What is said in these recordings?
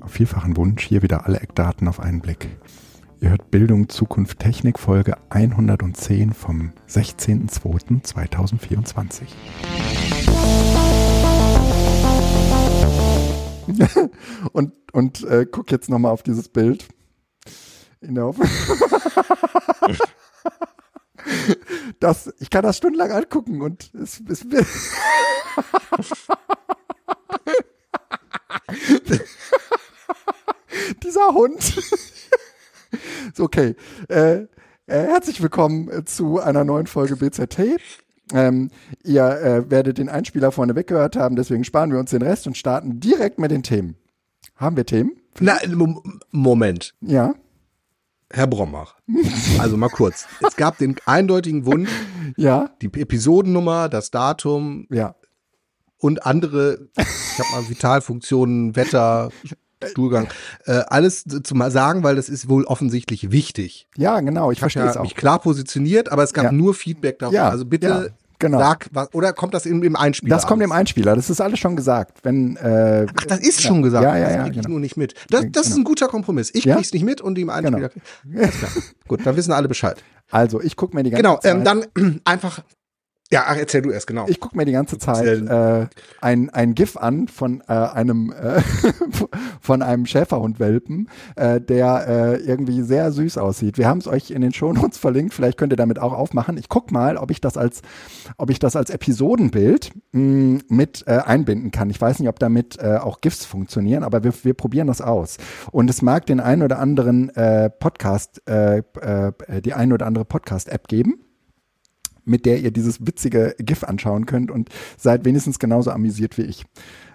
Auf vielfachen Wunsch hier wieder alle Eckdaten auf einen Blick. Ihr hört Bildung, Zukunft, Technik, Folge 110 vom 16.02.2024. und und äh, guck jetzt nochmal auf dieses Bild. In der Hoffnung. das, ich kann das stundenlang angucken und es, es Dieser Hund. so, okay. Äh, äh, herzlich willkommen äh, zu einer neuen Folge BZT. Ähm, ihr äh, werdet den Einspieler vorne weggehört haben, deswegen sparen wir uns den Rest und starten direkt mit den Themen. Haben wir Themen? Na, Moment. Ja. Herr Brommach, also mal kurz. Es gab den eindeutigen Wunsch, ja. die Episodennummer, das Datum ja. und andere, ich habe mal Vitalfunktionen, Wetter, Stuhlgang, äh, alles zu mal sagen, weil das ist wohl offensichtlich wichtig. Ja, genau, ich, ich verstehe es auch. mich klar positioniert, aber es gab ja. nur Feedback darauf. Ja, also bitte. Genau. Sag, was, oder kommt das im, im Einspieler? Das kommt im Einspieler, das ist alles schon gesagt. Wenn, äh, Ach, das ist ja. schon gesagt. Ja, ja, ja. Das krieg ich genau. nur nicht mit. Das, das genau. ist ein guter Kompromiss. Ich ja? krieg's nicht mit und die im Einspieler. Genau. Gut, dann wissen alle Bescheid. Also, ich gucke mir die ganze genau, Zeit. Genau, ähm, dann einfach ja, ach, erzähl du erst, genau. Ich gucke mir die ganze Zeit äh, ein, ein GIF an von äh, einem äh, von einem Schäferhundwelpen, äh, der äh, irgendwie sehr süß aussieht. Wir haben es euch in den Shownotes verlinkt, vielleicht könnt ihr damit auch aufmachen. Ich guck mal, ob ich das als ob ich das als Episodenbild mh, hm, mit äh, einbinden kann. Ich weiß nicht, ob damit äh, auch GIFs funktionieren, aber wir, wir probieren das aus. Und es mag den einen oder anderen äh, Podcast, äh, äh, die ein oder andere Podcast-App geben mit der ihr dieses witzige GIF anschauen könnt und seid wenigstens genauso amüsiert wie ich.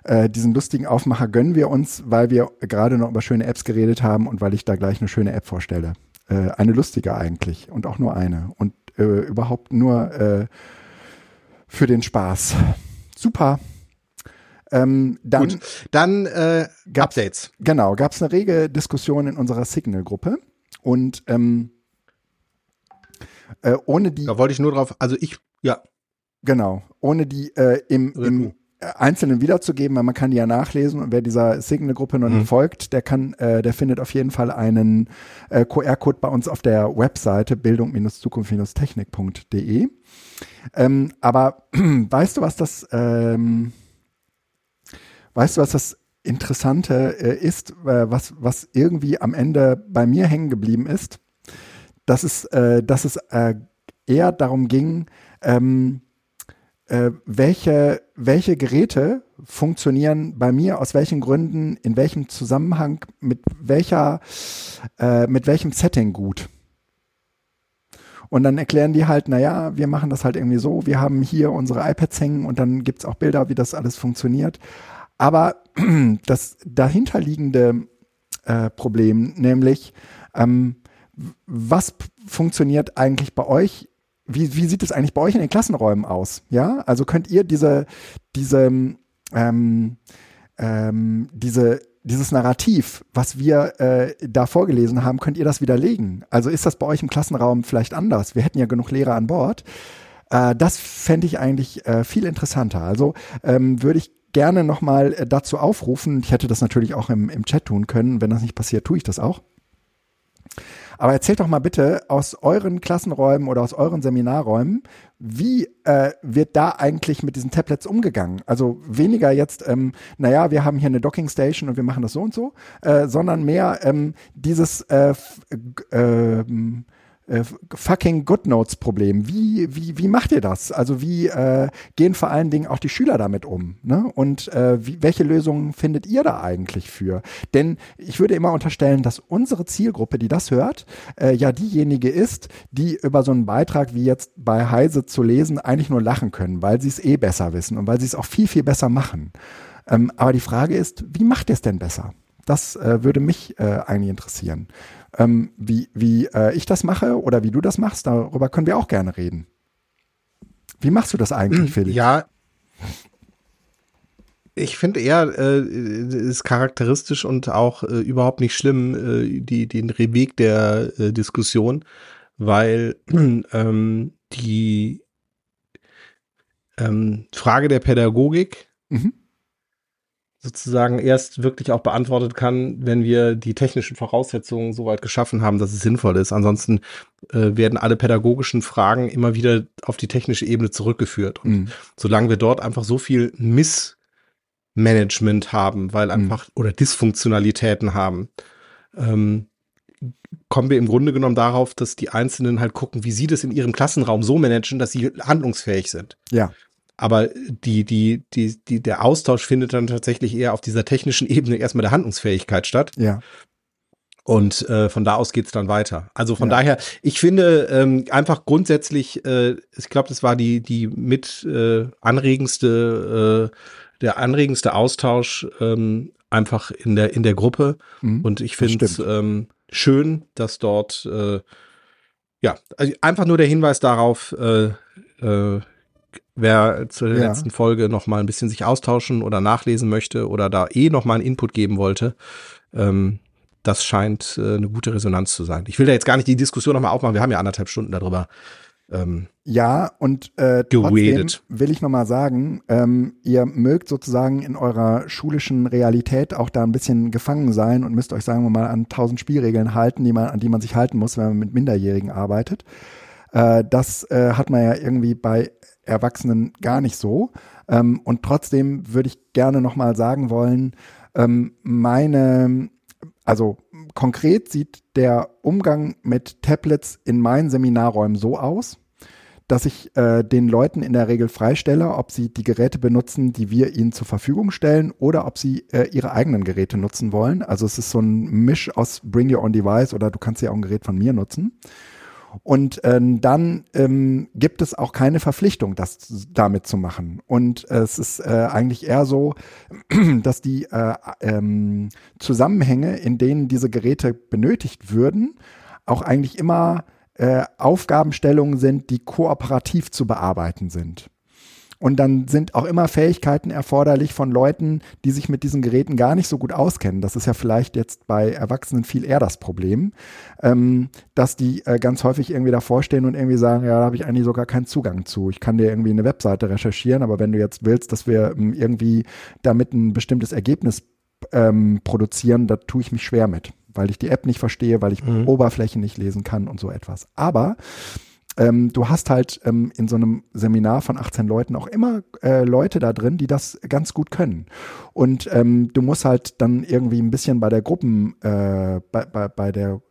Äh, diesen lustigen Aufmacher gönnen wir uns, weil wir gerade noch über schöne Apps geredet haben und weil ich da gleich eine schöne App vorstelle. Äh, eine lustige eigentlich und auch nur eine und äh, überhaupt nur äh, für den Spaß. Super. Ähm, dann Gut, dann äh, Updates. Genau, gab es eine rege Diskussion in unserer Signal-Gruppe und ähm, äh, ohne die. Da wollte ich nur drauf, also ich, ja. Genau, ohne die äh, im, im Einzelnen wiederzugeben, weil man kann die ja nachlesen und wer dieser Signal-Gruppe noch mhm. nicht folgt, der kann, äh, der findet auf jeden Fall einen äh, QR-Code bei uns auf der Webseite bildung-zukunft-technik.de. Ähm, aber weißt du, was das, ähm, weißt du, was das Interessante äh, ist, äh, was, was irgendwie am Ende bei mir hängen geblieben ist? Dass es, äh, dass es äh, eher darum ging, ähm, äh, welche, welche Geräte funktionieren bei mir, aus welchen Gründen, in welchem Zusammenhang, mit welcher, äh, mit welchem Setting gut. Und dann erklären die halt, naja, wir machen das halt irgendwie so, wir haben hier unsere iPads hängen und dann gibt's auch Bilder, wie das alles funktioniert. Aber das dahinterliegende äh, Problem, nämlich ähm, was funktioniert eigentlich bei euch? Wie, wie sieht es eigentlich bei euch in den Klassenräumen aus? Ja, also könnt ihr diese, diese, ähm, ähm, diese, dieses Narrativ, was wir äh, da vorgelesen haben, könnt ihr das widerlegen? Also ist das bei euch im Klassenraum vielleicht anders? Wir hätten ja genug Lehrer an Bord. Äh, das fände ich eigentlich äh, viel interessanter. Also ähm, würde ich gerne nochmal äh, dazu aufrufen. Ich hätte das natürlich auch im, im Chat tun können. Wenn das nicht passiert, tue ich das auch. Aber erzählt doch mal bitte aus euren Klassenräumen oder aus euren Seminarräumen, wie äh, wird da eigentlich mit diesen Tablets umgegangen? Also weniger jetzt, ähm, naja, wir haben hier eine Docking Station und wir machen das so und so, äh, sondern mehr ähm, dieses äh, äh, äh, fucking GoodNotes-Problem. Wie, wie, wie macht ihr das? Also wie äh, gehen vor allen Dingen auch die Schüler damit um? Ne? Und äh, wie, welche Lösungen findet ihr da eigentlich für? Denn ich würde immer unterstellen, dass unsere Zielgruppe, die das hört, äh, ja diejenige ist, die über so einen Beitrag wie jetzt bei Heise zu lesen eigentlich nur lachen können, weil sie es eh besser wissen und weil sie es auch viel, viel besser machen. Ähm, aber die Frage ist, wie macht ihr es denn besser? Das äh, würde mich äh, eigentlich interessieren. Ähm, wie wie äh, ich das mache oder wie du das machst, darüber können wir auch gerne reden. Wie machst du das eigentlich, Felix? Ja, ich finde eher, äh, ist charakteristisch und auch äh, überhaupt nicht schlimm, äh, die, den Weg der äh, Diskussion, weil ähm, die ähm, Frage der Pädagogik mhm. Sozusagen erst wirklich auch beantwortet kann, wenn wir die technischen Voraussetzungen soweit geschaffen haben, dass es sinnvoll ist. Ansonsten äh, werden alle pädagogischen Fragen immer wieder auf die technische Ebene zurückgeführt. Und mhm. solange wir dort einfach so viel Missmanagement haben, weil mhm. einfach mhm. oder Dysfunktionalitäten haben, ähm, kommen wir im Grunde genommen darauf, dass die Einzelnen halt gucken, wie sie das in ihrem Klassenraum so managen, dass sie handlungsfähig sind. Ja. Aber die, die, die, die, der Austausch findet dann tatsächlich eher auf dieser technischen Ebene erstmal der Handlungsfähigkeit statt. Ja. Und äh, von da aus geht's dann weiter. Also von ja. daher, ich finde ähm, einfach grundsätzlich, äh, ich glaube, das war die, die mit äh, anregendste, äh, der anregendste Austausch ähm, einfach in der, in der Gruppe. Mhm, Und ich finde es ähm, schön, dass dort äh, ja, also einfach nur der Hinweis darauf, äh, äh, wer zur ja. letzten Folge noch mal ein bisschen sich austauschen oder nachlesen möchte oder da eh noch mal einen Input geben wollte, ähm, das scheint äh, eine gute Resonanz zu sein. Ich will da jetzt gar nicht die Diskussion noch mal aufmachen. Wir haben ja anderthalb Stunden darüber. Ähm, ja, und äh, trotzdem will ich noch mal sagen, ähm, ihr mögt sozusagen in eurer schulischen Realität auch da ein bisschen gefangen sein und müsst euch, sagen wir mal, an tausend Spielregeln halten, die man, an die man sich halten muss, wenn man mit Minderjährigen arbeitet. Äh, das äh, hat man ja irgendwie bei Erwachsenen gar nicht so. Ähm, und trotzdem würde ich gerne nochmal sagen wollen, ähm, meine, also konkret sieht der Umgang mit Tablets in meinen Seminarräumen so aus, dass ich äh, den Leuten in der Regel freistelle, ob sie die Geräte benutzen, die wir ihnen zur Verfügung stellen, oder ob sie äh, ihre eigenen Geräte nutzen wollen. Also es ist so ein Misch aus Bring Your Own Device oder du kannst ja auch ein Gerät von mir nutzen. Und äh, dann ähm, gibt es auch keine Verpflichtung, das damit zu machen. Und äh, es ist äh, eigentlich eher so, dass die äh, ähm, Zusammenhänge, in denen diese Geräte benötigt würden, auch eigentlich immer äh, Aufgabenstellungen sind, die kooperativ zu bearbeiten sind. Und dann sind auch immer Fähigkeiten erforderlich von Leuten, die sich mit diesen Geräten gar nicht so gut auskennen. Das ist ja vielleicht jetzt bei Erwachsenen viel eher das Problem, ähm, dass die äh, ganz häufig irgendwie davor stehen und irgendwie sagen, ja, da habe ich eigentlich sogar keinen Zugang zu. Ich kann dir irgendwie eine Webseite recherchieren, aber wenn du jetzt willst, dass wir ähm, irgendwie damit ein bestimmtes Ergebnis ähm, produzieren, da tue ich mich schwer mit, weil ich die App nicht verstehe, weil ich mhm. Oberflächen nicht lesen kann und so etwas. Aber ähm, du hast halt ähm, in so einem Seminar von 18 Leuten auch immer äh, Leute da drin, die das ganz gut können. Und ähm, du musst halt dann irgendwie ein bisschen bei der Gruppen, äh, bei, bei, bei der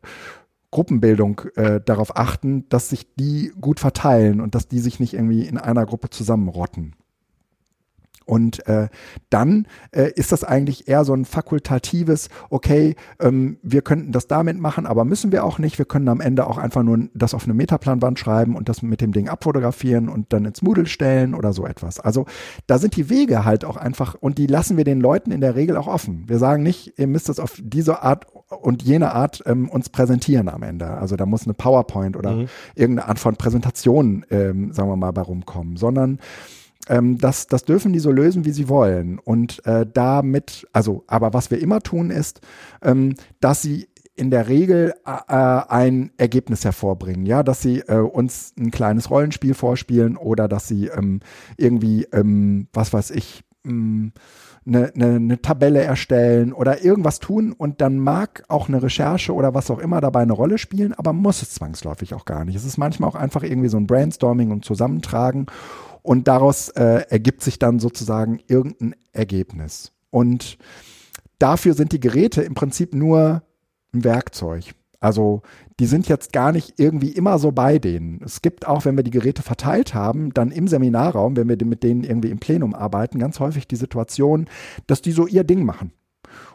Gruppenbildung äh, darauf achten, dass sich die gut verteilen und dass die sich nicht irgendwie in einer Gruppe zusammenrotten. Und äh, dann äh, ist das eigentlich eher so ein fakultatives, okay, ähm, wir könnten das damit machen, aber müssen wir auch nicht. Wir können am Ende auch einfach nur das auf eine Metaplanwand schreiben und das mit dem Ding abfotografieren und dann ins Moodle stellen oder so etwas. Also da sind die Wege halt auch einfach und die lassen wir den Leuten in der Regel auch offen. Wir sagen nicht, ihr müsst das auf diese Art und jene Art ähm, uns präsentieren am Ende. Also da muss eine PowerPoint oder mhm. irgendeine Art von Präsentation, ähm, sagen wir mal, bei rumkommen, sondern ähm, das, das dürfen die so lösen, wie sie wollen. Und äh, damit, also, aber was wir immer tun, ist, ähm, dass sie in der Regel äh, ein Ergebnis hervorbringen, ja, dass sie äh, uns ein kleines Rollenspiel vorspielen oder dass sie ähm, irgendwie, ähm, was weiß ich, ähm, eine, eine, eine Tabelle erstellen oder irgendwas tun und dann mag auch eine Recherche oder was auch immer dabei eine Rolle spielen, aber muss es zwangsläufig auch gar nicht. Es ist manchmal auch einfach irgendwie so ein Brainstorming und Zusammentragen und daraus äh, ergibt sich dann sozusagen irgendein Ergebnis. Und dafür sind die Geräte im Prinzip nur ein Werkzeug. Also die sind jetzt gar nicht irgendwie immer so bei denen. Es gibt auch, wenn wir die Geräte verteilt haben, dann im Seminarraum, wenn wir mit denen irgendwie im Plenum arbeiten, ganz häufig die Situation, dass die so ihr Ding machen.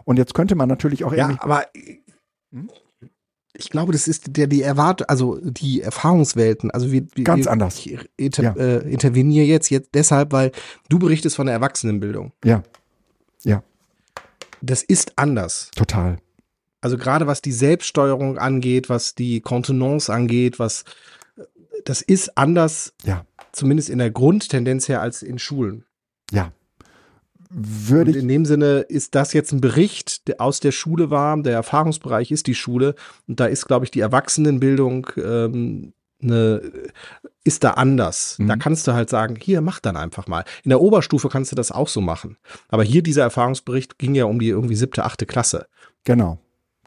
Und jetzt könnte man natürlich auch irgendwie. Ja, aber hm? Ich glaube, das ist der die Erwart also die Erfahrungswelten. Also wir, wir ganz anders. Ich inter, ja. äh, interveniere jetzt jetzt deshalb, weil du berichtest von der Erwachsenenbildung. Ja, ja. Das ist anders. Total. Also gerade was die Selbststeuerung angeht, was die Kontenance angeht, was das ist anders. Ja. Zumindest in der Grundtendenz her als in Schulen. Ja. Würde ich. In dem Sinne ist das jetzt ein Bericht, der aus der Schule war. Der Erfahrungsbereich ist die Schule. Und da ist, glaube ich, die Erwachsenenbildung ähm, eine, ist da anders. Mhm. Da kannst du halt sagen, hier, mach dann einfach mal. In der Oberstufe kannst du das auch so machen. Aber hier dieser Erfahrungsbericht ging ja um die irgendwie siebte, achte Klasse. Genau.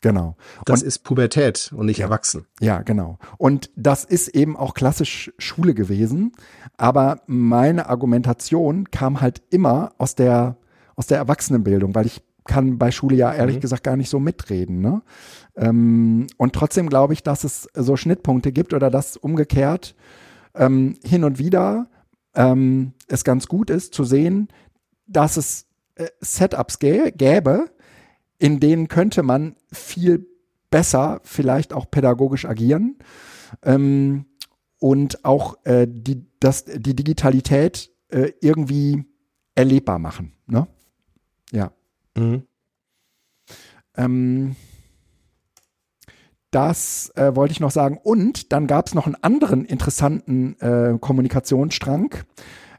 Genau. Das und, ist Pubertät und nicht ja, Erwachsen. Ja, genau. Und das ist eben auch klassisch Schule gewesen. Aber meine Argumentation kam halt immer aus der, aus der Erwachsenenbildung, weil ich kann bei Schule ja ehrlich mhm. gesagt gar nicht so mitreden. Ne? Ähm, und trotzdem glaube ich, dass es so Schnittpunkte gibt oder dass umgekehrt ähm, hin und wieder ähm, es ganz gut ist zu sehen, dass es äh, Setups gä gäbe, in denen könnte man viel besser vielleicht auch pädagogisch agieren ähm, und auch äh, die, das, die Digitalität äh, irgendwie erlebbar machen. Ne? Ja. Mhm. Ähm, das äh, wollte ich noch sagen. Und dann gab es noch einen anderen interessanten äh, Kommunikationsstrang.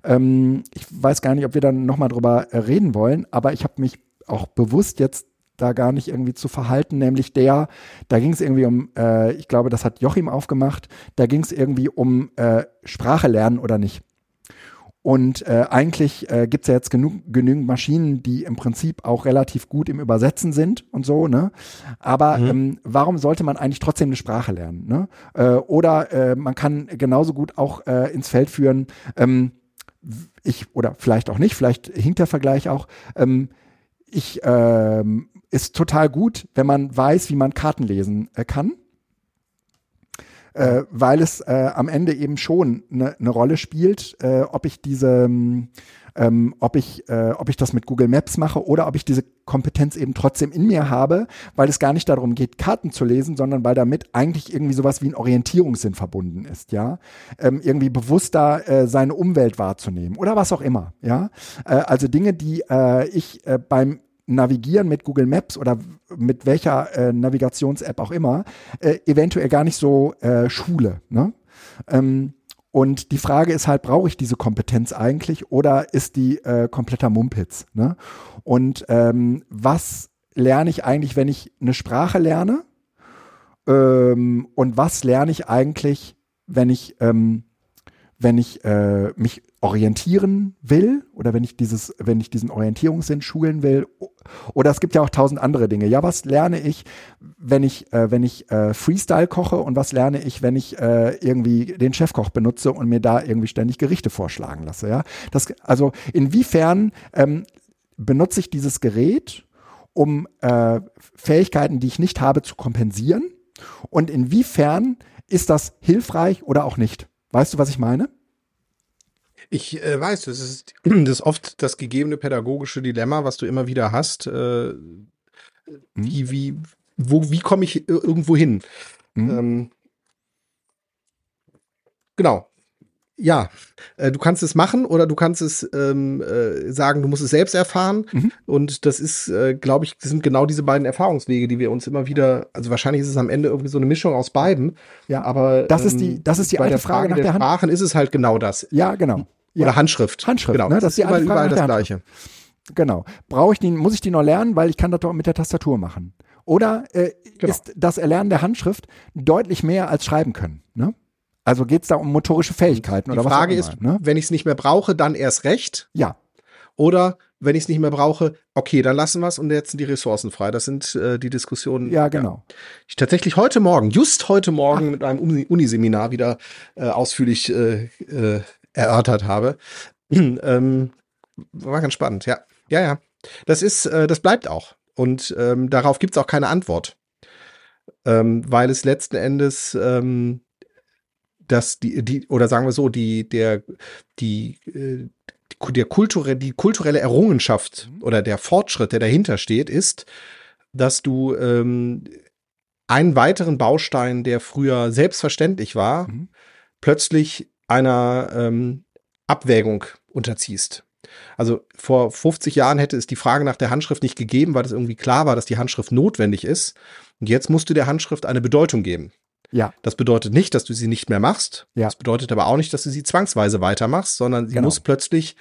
Ähm, ich weiß gar nicht, ob wir dann nochmal drüber äh, reden wollen, aber ich habe mich auch bewusst jetzt da gar nicht irgendwie zu verhalten, nämlich der, da ging es irgendwie um, äh, ich glaube, das hat Joachim aufgemacht, da ging es irgendwie um äh, Sprache lernen oder nicht. Und äh, eigentlich äh, gibt es ja jetzt genug, genügend Maschinen, die im Prinzip auch relativ gut im Übersetzen sind und so, ne? Aber mhm. ähm, warum sollte man eigentlich trotzdem eine Sprache lernen? Ne? Äh, oder äh, man kann genauso gut auch äh, ins Feld führen, ähm, ich, oder vielleicht auch nicht, vielleicht hinkt der Vergleich auch, ähm, ich ähm, ist total gut, wenn man weiß, wie man Karten lesen äh, kann. Äh, weil es äh, am Ende eben schon eine ne Rolle spielt, äh, ob ich diese ähm, ob ich, äh, ob ich das mit Google Maps mache oder ob ich diese Kompetenz eben trotzdem in mir habe, weil es gar nicht darum geht, Karten zu lesen, sondern weil damit eigentlich irgendwie sowas wie ein Orientierungssinn verbunden ist, ja, ähm, irgendwie bewusster äh, seine Umwelt wahrzunehmen oder was auch immer, ja, äh, also Dinge, die ich beim Navigieren mit Google Maps oder mit welcher äh, Navigations-App auch immer, äh, eventuell gar nicht so äh, Schule. Ne? Ähm, und die Frage ist halt, brauche ich diese Kompetenz eigentlich oder ist die äh, kompletter Mumpitz? Ne? Und ähm, was lerne ich eigentlich, wenn ich eine Sprache lerne? Ähm, und was lerne ich eigentlich, wenn ich, ähm, wenn ich äh, mich orientieren will oder wenn ich dieses, wenn ich diesen Orientierungssinn schulen will. Oder es gibt ja auch tausend andere Dinge. Ja, was lerne ich, wenn ich, äh, wenn ich äh, Freestyle koche und was lerne ich, wenn ich äh, irgendwie den Chefkoch benutze und mir da irgendwie ständig Gerichte vorschlagen lasse. Ja, das, also inwiefern ähm, benutze ich dieses Gerät, um äh, Fähigkeiten, die ich nicht habe, zu kompensieren? Und inwiefern ist das hilfreich oder auch nicht? Weißt du, was ich meine? Ich äh, weiß, das ist, das ist oft das gegebene pädagogische Dilemma, was du immer wieder hast. Äh, mhm. wie, wie, wo, wie komme ich irgendwo hin? Mhm. Ähm, genau. Ja, äh, du kannst es machen oder du kannst es ähm, äh, sagen, du musst es selbst erfahren. Mhm. Und das ist, äh, glaube ich, das sind genau diese beiden Erfahrungswege, die wir uns immer wieder, also wahrscheinlich ist es am Ende irgendwie so eine Mischung aus beiden. Ja, aber das ist die, ähm, das ist die alte Frage, Frage nach der, der Sprachen ist es halt genau das. Ja, genau. Ja. Oder Handschrift. Handschrift, genau. Ne? Das, das ist überall, überall das Gleiche. Genau. Brauche ich die, muss ich die noch lernen, weil ich kann das doch mit der Tastatur machen. Oder äh, genau. ist das Erlernen der Handschrift deutlich mehr als schreiben können? Ne? Also geht es da um motorische Fähigkeiten die oder was? Die Frage ist, ne? wenn ich es nicht mehr brauche, dann erst recht. Ja. Oder wenn ich es nicht mehr brauche, okay, dann lassen wir es und jetzt sind die Ressourcen frei. Das sind äh, die Diskussionen. Ja, genau. Ja. Ich tatsächlich heute Morgen, just heute Morgen Ach. mit einem Uniseminar wieder äh, ausführlich äh, äh, erörtert habe. ähm, war ganz spannend, ja. Ja, ja. Das ist, äh, das bleibt auch. Und ähm, darauf gibt es auch keine Antwort. Ähm, weil es letzten Endes ähm, dass die, die, oder sagen wir so, die, der, die, äh, der kulturelle, die kulturelle Errungenschaft mhm. oder der Fortschritt, der dahinter steht, ist, dass du ähm, einen weiteren Baustein, der früher selbstverständlich war, mhm. plötzlich einer ähm, Abwägung unterziehst. Also vor 50 Jahren hätte es die Frage nach der Handschrift nicht gegeben, weil es irgendwie klar war, dass die Handschrift notwendig ist. Und jetzt musst du der Handschrift eine Bedeutung geben. Ja. Das bedeutet nicht, dass du sie nicht mehr machst. Ja. Das bedeutet aber auch nicht, dass du sie zwangsweise weitermachst, sondern sie genau. muss plötzlich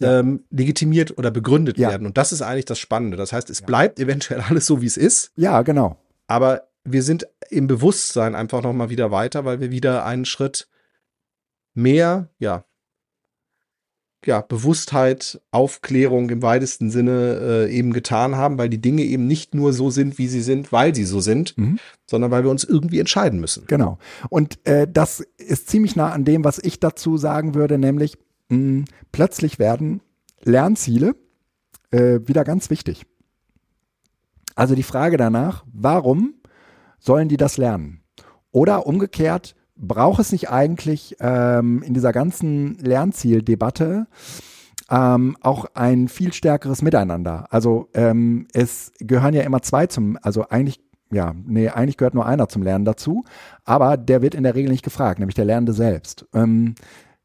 ja. ähm, legitimiert oder begründet ja. werden. Und das ist eigentlich das Spannende. Das heißt, es bleibt eventuell alles so, wie es ist. Ja, genau. Aber wir sind im Bewusstsein einfach noch mal wieder weiter, weil wir wieder einen Schritt mehr, ja, ja, Bewusstheit, Aufklärung im weitesten Sinne äh, eben getan haben, weil die Dinge eben nicht nur so sind, wie sie sind, weil sie so sind, mhm. sondern weil wir uns irgendwie entscheiden müssen. Genau. Und äh, das ist ziemlich nah an dem, was ich dazu sagen würde, nämlich mh, hm, plötzlich werden Lernziele äh, wieder ganz wichtig. Also die Frage danach, warum sollen die das lernen? Oder umgekehrt, braucht es nicht eigentlich ähm, in dieser ganzen Lernzieldebatte ähm, auch ein viel stärkeres Miteinander? Also ähm, es gehören ja immer zwei zum, also eigentlich ja, nee, eigentlich gehört nur einer zum Lernen dazu, aber der wird in der Regel nicht gefragt, nämlich der Lernende selbst. Ähm,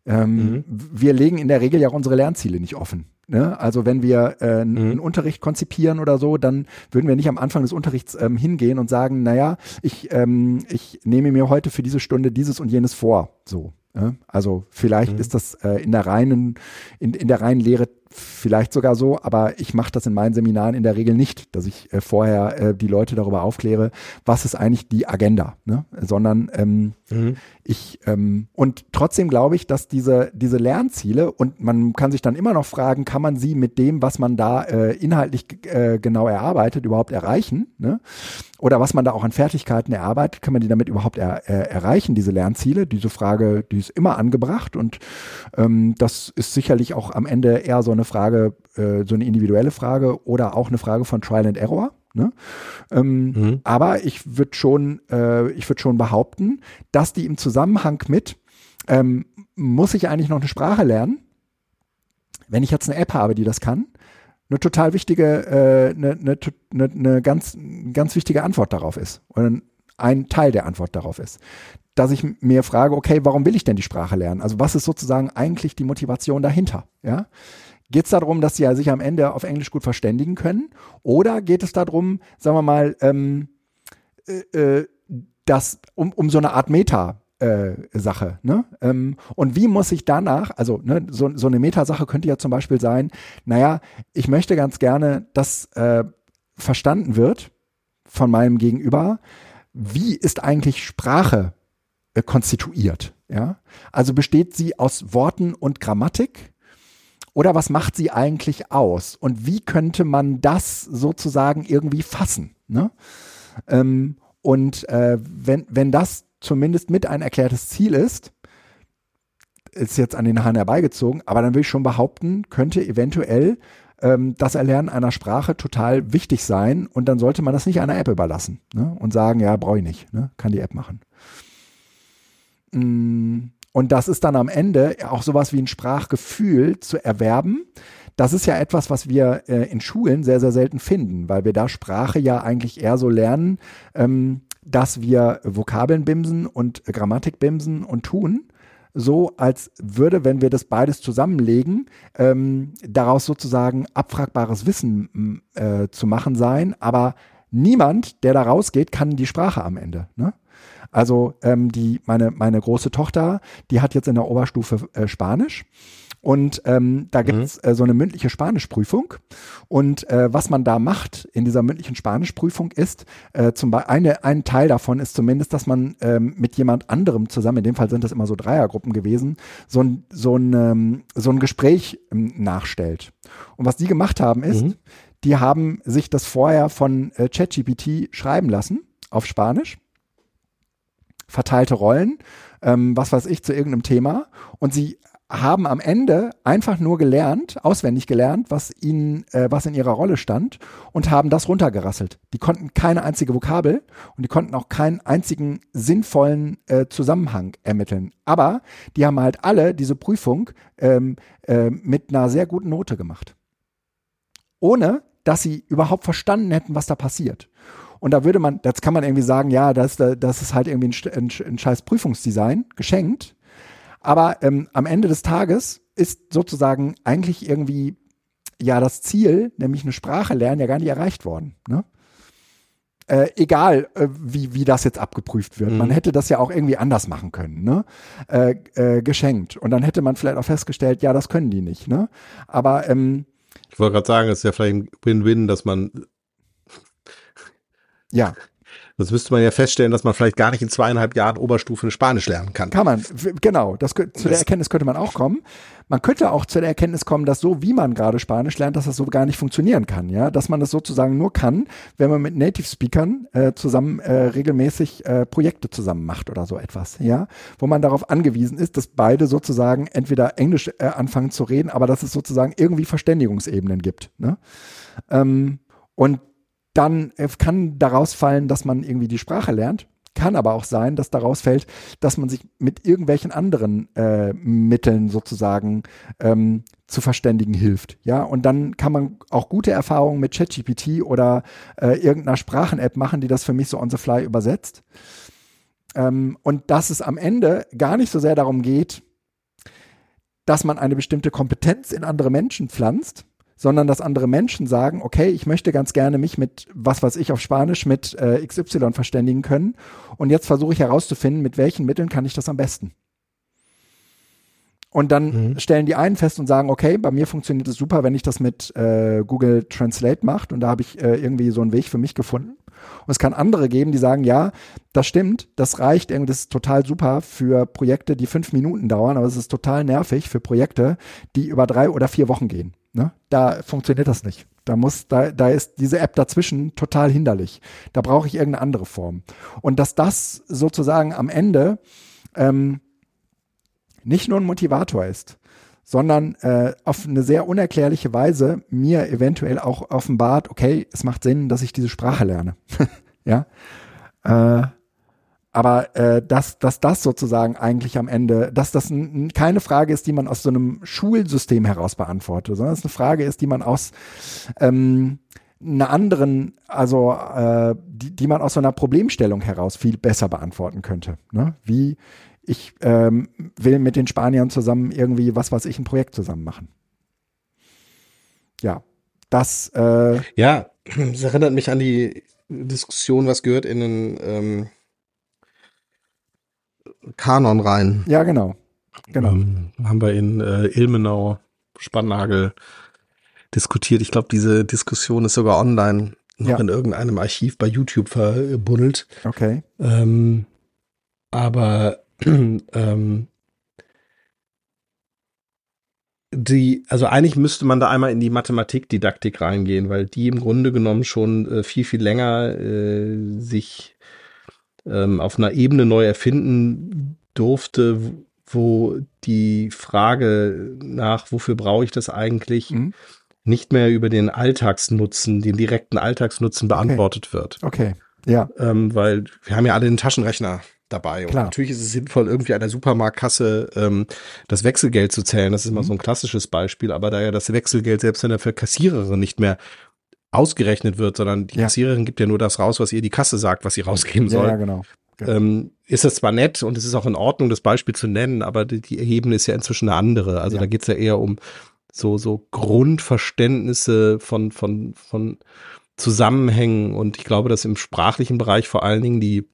ähm, mhm. Wir legen in der Regel ja auch unsere Lernziele nicht offen. Ne? Also wenn wir äh, mhm. einen Unterricht konzipieren oder so, dann würden wir nicht am Anfang des Unterrichts ähm, hingehen und sagen, naja, ich, ähm, ich nehme mir heute für diese Stunde dieses und jenes vor. So. Ne? Also vielleicht mhm. ist das äh, in der reinen, in, in der reinen Lehre vielleicht sogar so, aber ich mache das in meinen Seminaren in der Regel nicht, dass ich äh, vorher äh, die Leute darüber aufkläre, was ist eigentlich die Agenda, ne? sondern ähm, mhm. ich ähm, und trotzdem glaube ich, dass diese diese Lernziele und man kann sich dann immer noch fragen, kann man sie mit dem, was man da inhaltlich genau erarbeitet, überhaupt erreichen? Ne? Oder was man da auch an Fertigkeiten erarbeitet, kann man die damit überhaupt er, erreichen, diese Lernziele? Diese Frage, die ist immer angebracht und ähm, das ist sicherlich auch am Ende eher so eine Frage, äh, so eine individuelle Frage oder auch eine Frage von Trial and Error. Ne? Ähm, mhm. Aber ich würde schon, äh, ich würde schon behaupten, dass die im Zusammenhang mit ähm, muss ich eigentlich noch eine Sprache lernen? Wenn ich jetzt eine App habe, die das kann, eine total wichtige, äh, eine, eine, eine, eine ganz, ganz wichtige Antwort darauf ist. Oder ein Teil der Antwort darauf ist. Dass ich mir frage, okay, warum will ich denn die Sprache lernen? Also was ist sozusagen eigentlich die Motivation dahinter? Ja? Geht es darum, dass sie ja sich am Ende auf Englisch gut verständigen können? Oder geht es darum, sagen wir mal, ähm, äh, äh dass, um, um so eine Art Meta, äh, Sache. Ne? Ähm, und wie muss ich danach, also ne, so, so eine Metasache könnte ja zum Beispiel sein, naja, ich möchte ganz gerne, dass äh, verstanden wird von meinem Gegenüber, wie ist eigentlich Sprache äh, konstituiert. Ja? Also besteht sie aus Worten und Grammatik? Oder was macht sie eigentlich aus? Und wie könnte man das sozusagen irgendwie fassen? Ne? Ähm, und äh, wenn, wenn das zumindest mit ein erklärtes Ziel ist, ist jetzt an den Haaren herbeigezogen, aber dann will ich schon behaupten, könnte eventuell ähm, das Erlernen einer Sprache total wichtig sein und dann sollte man das nicht einer App überlassen ne? und sagen, ja, brauche ich nicht, ne? kann die App machen. Mm, und das ist dann am Ende auch sowas wie ein Sprachgefühl zu erwerben. Das ist ja etwas, was wir äh, in Schulen sehr, sehr selten finden, weil wir da Sprache ja eigentlich eher so lernen, ähm, dass wir Vokabeln bimsen und Grammatik bimsen und tun, so als würde, wenn wir das beides zusammenlegen, ähm, daraus sozusagen abfragbares Wissen äh, zu machen sein, aber niemand, der da rausgeht, kann die Sprache am Ende. Ne? Also ähm, die, meine, meine große Tochter, die hat jetzt in der Oberstufe äh, Spanisch und ähm, da gibt es mhm. äh, so eine mündliche Spanischprüfung. Und äh, was man da macht in dieser mündlichen Spanischprüfung ist, äh, zum Beispiel eine, ein Teil davon ist zumindest, dass man ähm, mit jemand anderem zusammen, in dem Fall sind das immer so Dreiergruppen gewesen, so ein, so ein, ähm, so ein Gespräch ähm, nachstellt. Und was die gemacht haben ist, mhm. die haben sich das vorher von äh, ChatGPT schreiben lassen auf Spanisch verteilte Rollen, ähm, was weiß ich, zu irgendeinem Thema. Und sie haben am Ende einfach nur gelernt, auswendig gelernt, was ihnen, äh, was in ihrer Rolle stand und haben das runtergerasselt. Die konnten keine einzige Vokabel und die konnten auch keinen einzigen sinnvollen äh, Zusammenhang ermitteln. Aber die haben halt alle diese Prüfung ähm, äh, mit einer sehr guten Note gemacht. Ohne, dass sie überhaupt verstanden hätten, was da passiert. Und da würde man, das kann man irgendwie sagen, ja, das, das ist halt irgendwie ein, ein, ein scheiß Prüfungsdesign, geschenkt. Aber ähm, am Ende des Tages ist sozusagen eigentlich irgendwie ja das Ziel, nämlich eine Sprache lernen, ja gar nicht erreicht worden. Ne? äh, egal äh, wie, wie das jetzt abgeprüft wird. Mhm. Man hätte das ja auch irgendwie anders machen können, ne? Äh, äh, geschenkt. Und dann hätte man vielleicht auch festgestellt, ja, das können die nicht, ne? Aber ähm, Ich wollte gerade sagen, es ist ja vielleicht ein Win-Win, dass man, ja, sonst müsste man ja feststellen, dass man vielleicht gar nicht in zweieinhalb Jahren Oberstufe Spanisch lernen kann. kann man, genau, das, zu der Das- Erkenntnis könnte man auch kommen. Man könnte auch zu der Erkenntnis kommen, dass so, wie man gerade Spanisch lernt, dass das so gar nicht funktionieren kann, ja, dass man das sozusagen nur kann, wenn man mit Native Speakern äh, zusammen äh, regelmäßig äh, Projekte zusammen macht oder so etwas, ja, wo man darauf angewiesen ist, dass beide sozusagen entweder Englisch äh, anfangen zu reden, aber dass es sozusagen irgendwie Verständigungsebenen gibt, ne? Ähm, und dann äh, kann daraus fallen, dass man irgendwie die Sprache lernt. Kann aber auch sein, dass daraus fällt, dass man sich mit irgendwelchen anderen äh, Mitteln sozusagen ähm, zu verständigen hilft. Ja, und dann kann man auch gute Erfahrungen mit ChatGPT oder äh, irgendeiner Sprachen-App machen, die das für mich so on the fly übersetzt. Ähm, und dass es am Ende gar nicht so sehr darum geht, dass man eine bestimmte Kompetenz in andere Menschen pflanzt, sondern dass andere Menschen sagen, okay, ich möchte ganz gerne mich mit, was weiß ich, auf Spanisch mit äh, XY verständigen können. Und jetzt versuche ich herauszufinden, mit welchen Mitteln kann ich das am besten. Und dann Mhm. stellen die einen fest und sagen, okay, bei mir funktioniert es super, wenn ich das mit äh, Google Translate mache. Und da habe ich äh, irgendwie so einen Weg für mich gefunden. Und es kann andere geben, die sagen, ja, das stimmt, das reicht, irgendwie, das ist total super für Projekte, die fünf Minuten dauern, aber es ist total nervig für Projekte, die über drei oder vier Wochen gehen. Ne? Da funktioniert das nicht. Da muss, da, da ist diese App dazwischen total hinderlich. Da brauche ich irgendeine andere Form. Und dass das sozusagen am Ende ähm, nicht nur ein Motivator ist, sondern äh, auf eine sehr unerklärliche Weise mir eventuell auch offenbart, okay, es macht Sinn, dass ich diese Sprache lerne. ja. Äh, aber äh, dass, dass das sozusagen eigentlich am Ende, dass das keine Frage ist, die man aus so einem Schulsystem heraus beantwortet, sondern es eine Frage ist, die man aus ähm, einer anderen, also äh, die, die man aus so einer Problemstellung heraus viel besser beantworten könnte. Ne? Wie ich ähm, will mit den Spaniern zusammen irgendwie, was weiß ich, ein Projekt zusammen machen. Ja, das, äh, Ja, es erinnert mich an die Diskussion, was gehört in den ähm, Kanon rein. ja, genau. Genau. Ähm, haben wir in äh, Ilmenau, Spannagel diskutiert. Ich glaube, diese Diskussion ist sogar online noch Ja. in irgendeinem Archiv bei YouTube verbuddelt. Okay. Ähm, aber ähm, die, also eigentlich müsste man da einmal in die Mathematikdidaktik reingehen, weil die im Grunde genommen schon äh, viel, viel länger äh, sich ähm, auf einer Ebene neu erfinden durfte, wo die Frage nach, wofür brauche ich das eigentlich, Mhm. nicht mehr über den Alltagsnutzen, den direkten Alltagsnutzen beantwortet wird. Okay. Ja. Ähm, weil wir haben ja alle einen Taschenrechner dabei. Und Klar. natürlich ist es sinnvoll, irgendwie an der Supermarktkasse ähm, das Wechselgeld zu zählen. Das ist immer Mhm. so ein klassisches Beispiel. Aber da ja das Wechselgeld selbst in der für Kassiererin nicht mehr ausgerechnet wird, sondern die Ja. Kassiererin gibt ja nur das raus, was ihr die Kasse sagt, was sie rausgeben Ja, soll. ja, genau. Ähm, ist das zwar nett und es ist auch in Ordnung, das Beispiel zu nennen, aber die, die Ebene ist ja inzwischen eine andere. Also Ja. da geht's ja eher um so, so Grundverständnisse von, von, von Zusammenhängen und ich glaube, dass im sprachlichen Bereich vor allen Dingen die,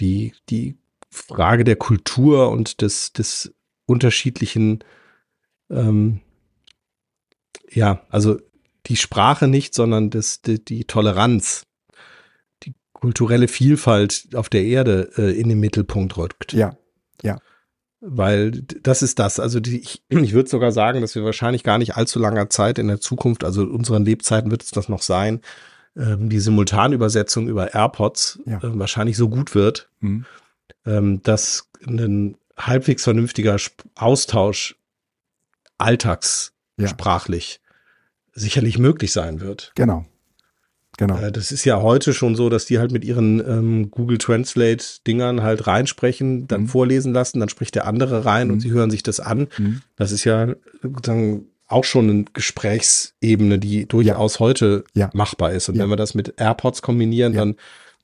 die, die Frage der Kultur und des, des unterschiedlichen, ähm, ja, also die Sprache nicht, sondern das, die, die Toleranz, die kulturelle Vielfalt auf der Erde äh, in den Mittelpunkt rückt. Ja. Weil d- das ist das. Also die, ich, ich würde sogar sagen, dass wir wahrscheinlich gar nicht allzu langer Zeit in der Zukunft, also in unseren Lebzeiten wird es das noch sein, ähm, die Simultanübersetzung über AirPods Ja. ähm, wahrscheinlich so gut wird, Mhm. ähm, dass ein halbwegs vernünftiger Austausch alltagssprachlich sicherlich möglich sein wird. Genau. Genau. Äh, Das ist ja heute schon so, dass die halt mit ihren ähm, Google Translate Dingern halt reinsprechen, dann Mhm. vorlesen lassen, dann spricht der andere rein Mhm. und sie hören sich das an. Mhm. Das ist ja sozusagen auch schon eine Gesprächsebene, die durchaus heute Ja. machbar ist. Und Ja. wenn wir das mit AirPods kombinieren, Ja. dann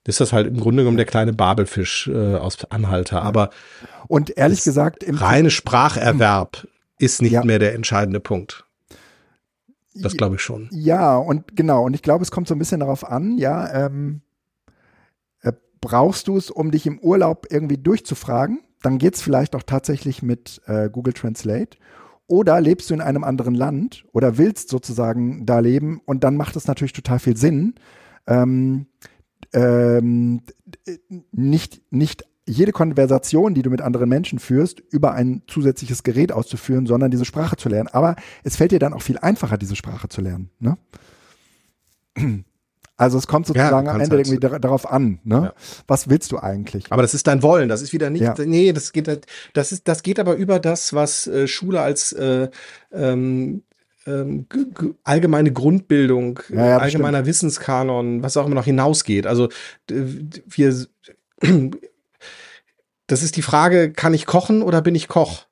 ist das halt im Grunde genommen der kleine Babelfisch äh, aus Anhalter. Aber Und ehrlich gesagt, im reine Spracherwerb ist nicht Ja. mehr der entscheidende Punkt. Das glaube ich schon. Ja, und genau, und ich glaube, es kommt so ein bisschen darauf an, ja, ähm, äh, brauchst du es, um dich im Urlaub irgendwie durchzufragen? Dann geht es vielleicht auch tatsächlich mit äh, Google Translate. Oder lebst du in einem anderen Land oder willst sozusagen da leben und dann macht es natürlich total viel Sinn, ähm, ähm, nicht, nicht jede Konversation, die du mit anderen Menschen führst, über ein zusätzliches Gerät auszuführen, sondern diese Sprache zu lernen. Aber es fällt dir dann auch viel einfacher, diese Sprache zu lernen. Ne? Also es kommt sozusagen ja, am Ende halt irgendwie darauf an, ne? Ja. Was willst du eigentlich? Aber das ist dein Wollen, das ist wieder nicht, ja. nee, das geht, das ist, das geht aber über das, was äh, Schule als äh, ähm, ähm, allgemeine Grundbildung, allgemeiner bestimmt. Wissenskanon, was auch immer noch hinausgeht. Also wir das ist die Frage, kann ich kochen oder bin ich Koch?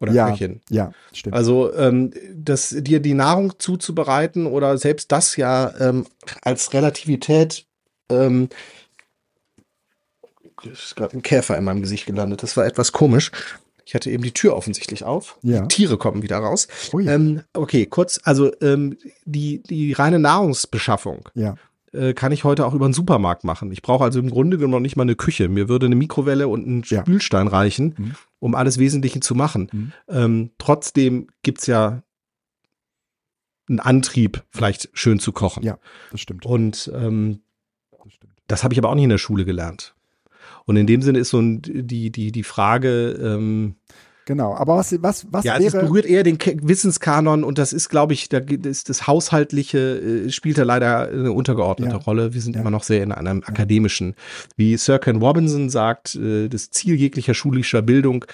Oder ja, Köchin? Ja, stimmt. Also ähm, das, dir die Nahrung zuzubereiten oder selbst das ja ähm, als Relativität ähm, ist gerade ein Käfer in meinem Gesicht gelandet. Das war etwas komisch. Ich hatte eben die Tür offensichtlich auf. Ja. Die Tiere kommen wieder raus. Oh ja. ähm, okay, kurz, also ähm, die, die reine Nahrungsbeschaffung. Ja. Äh, kann ich heute auch über einen Supermarkt machen. Ich brauche also im Grunde genommen noch nicht mal eine Küche. Mir würde eine Mikrowelle und ein ja. Spülstein reichen, mhm. um alles Wesentliche zu machen. Mhm. Ähm, trotzdem gibt's ja einen Antrieb, vielleicht schön zu kochen. Ja, das stimmt. Und ähm, das, das habe ich aber auch nicht in der Schule gelernt. Und in dem Sinne ist so ein, die, die, die Frage, ähm, Genau, aber was, was, was ja, wäre... es berührt eher den Wissenskanon und das ist, glaube ich, da ist das Haushaltliche, äh, spielt da leider eine untergeordnete ja. Rolle. Wir sind ja. immer noch sehr in einem akademischen. Wie Sir Ken Robinson sagt, äh, das Ziel jeglicher schulischer Bildung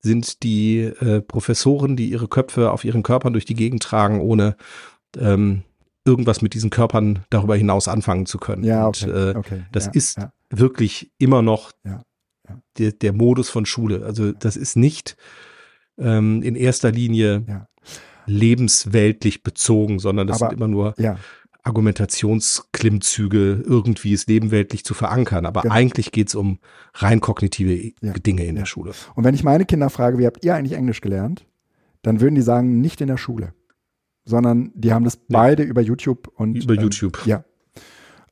sind die äh, Professoren, die ihre Köpfe auf ihren Körpern durch die Gegend tragen, ohne ähm, irgendwas mit diesen Körpern darüber hinaus anfangen zu können. Ja, okay, und, äh, okay, das ja, ist wirklich immer noch der, der Modus von Schule. Also das ist nicht ähm, in erster Linie ja. lebensweltlich bezogen, sondern das Aber, sind immer nur ja. Argumentationsklimmzüge, irgendwie es nebenweltlich zu verankern. Aber genau. eigentlich geht es um rein kognitive ja. Dinge in der Schule. Und wenn ich meine Kinder frage, wie habt ihr eigentlich Englisch gelernt, dann würden die sagen, nicht in der Schule, sondern die haben das beide über YouTube und über ähm, YouTube. Ja.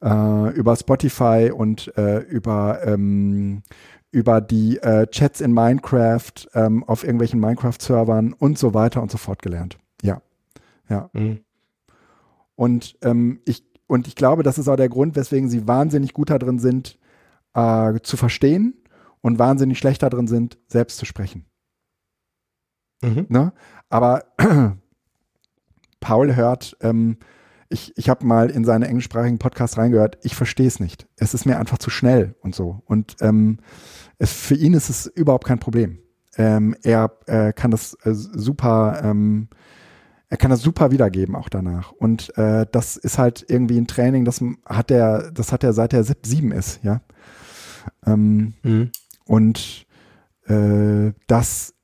Äh, über Spotify und äh, über ähm, über die äh, Chats in Minecraft ähm, auf irgendwelchen Minecraft-Servern und so weiter und so fort gelernt. Ja, ja. Mhm. Und ähm, ich und ich glaube, das ist auch der Grund, weswegen sie wahnsinnig gut darin sind, äh, zu verstehen und wahnsinnig schlecht darin sind, selbst zu sprechen. Mhm. Ne? Aber Paul hört ähm, ich, ich habe mal in seine englischsprachigen Podcasts reingehört, ich verstehe es nicht. Es ist mir einfach zu schnell und so. Und ähm, es, für ihn ist es überhaupt kein Problem. Ähm, er äh, kann das äh, super, ähm, er kann das super wiedergeben auch danach. Und äh, das ist halt irgendwie ein Training, das hat er, das hat er seit er sieben ist, ja. Ähm, mhm. Und äh, das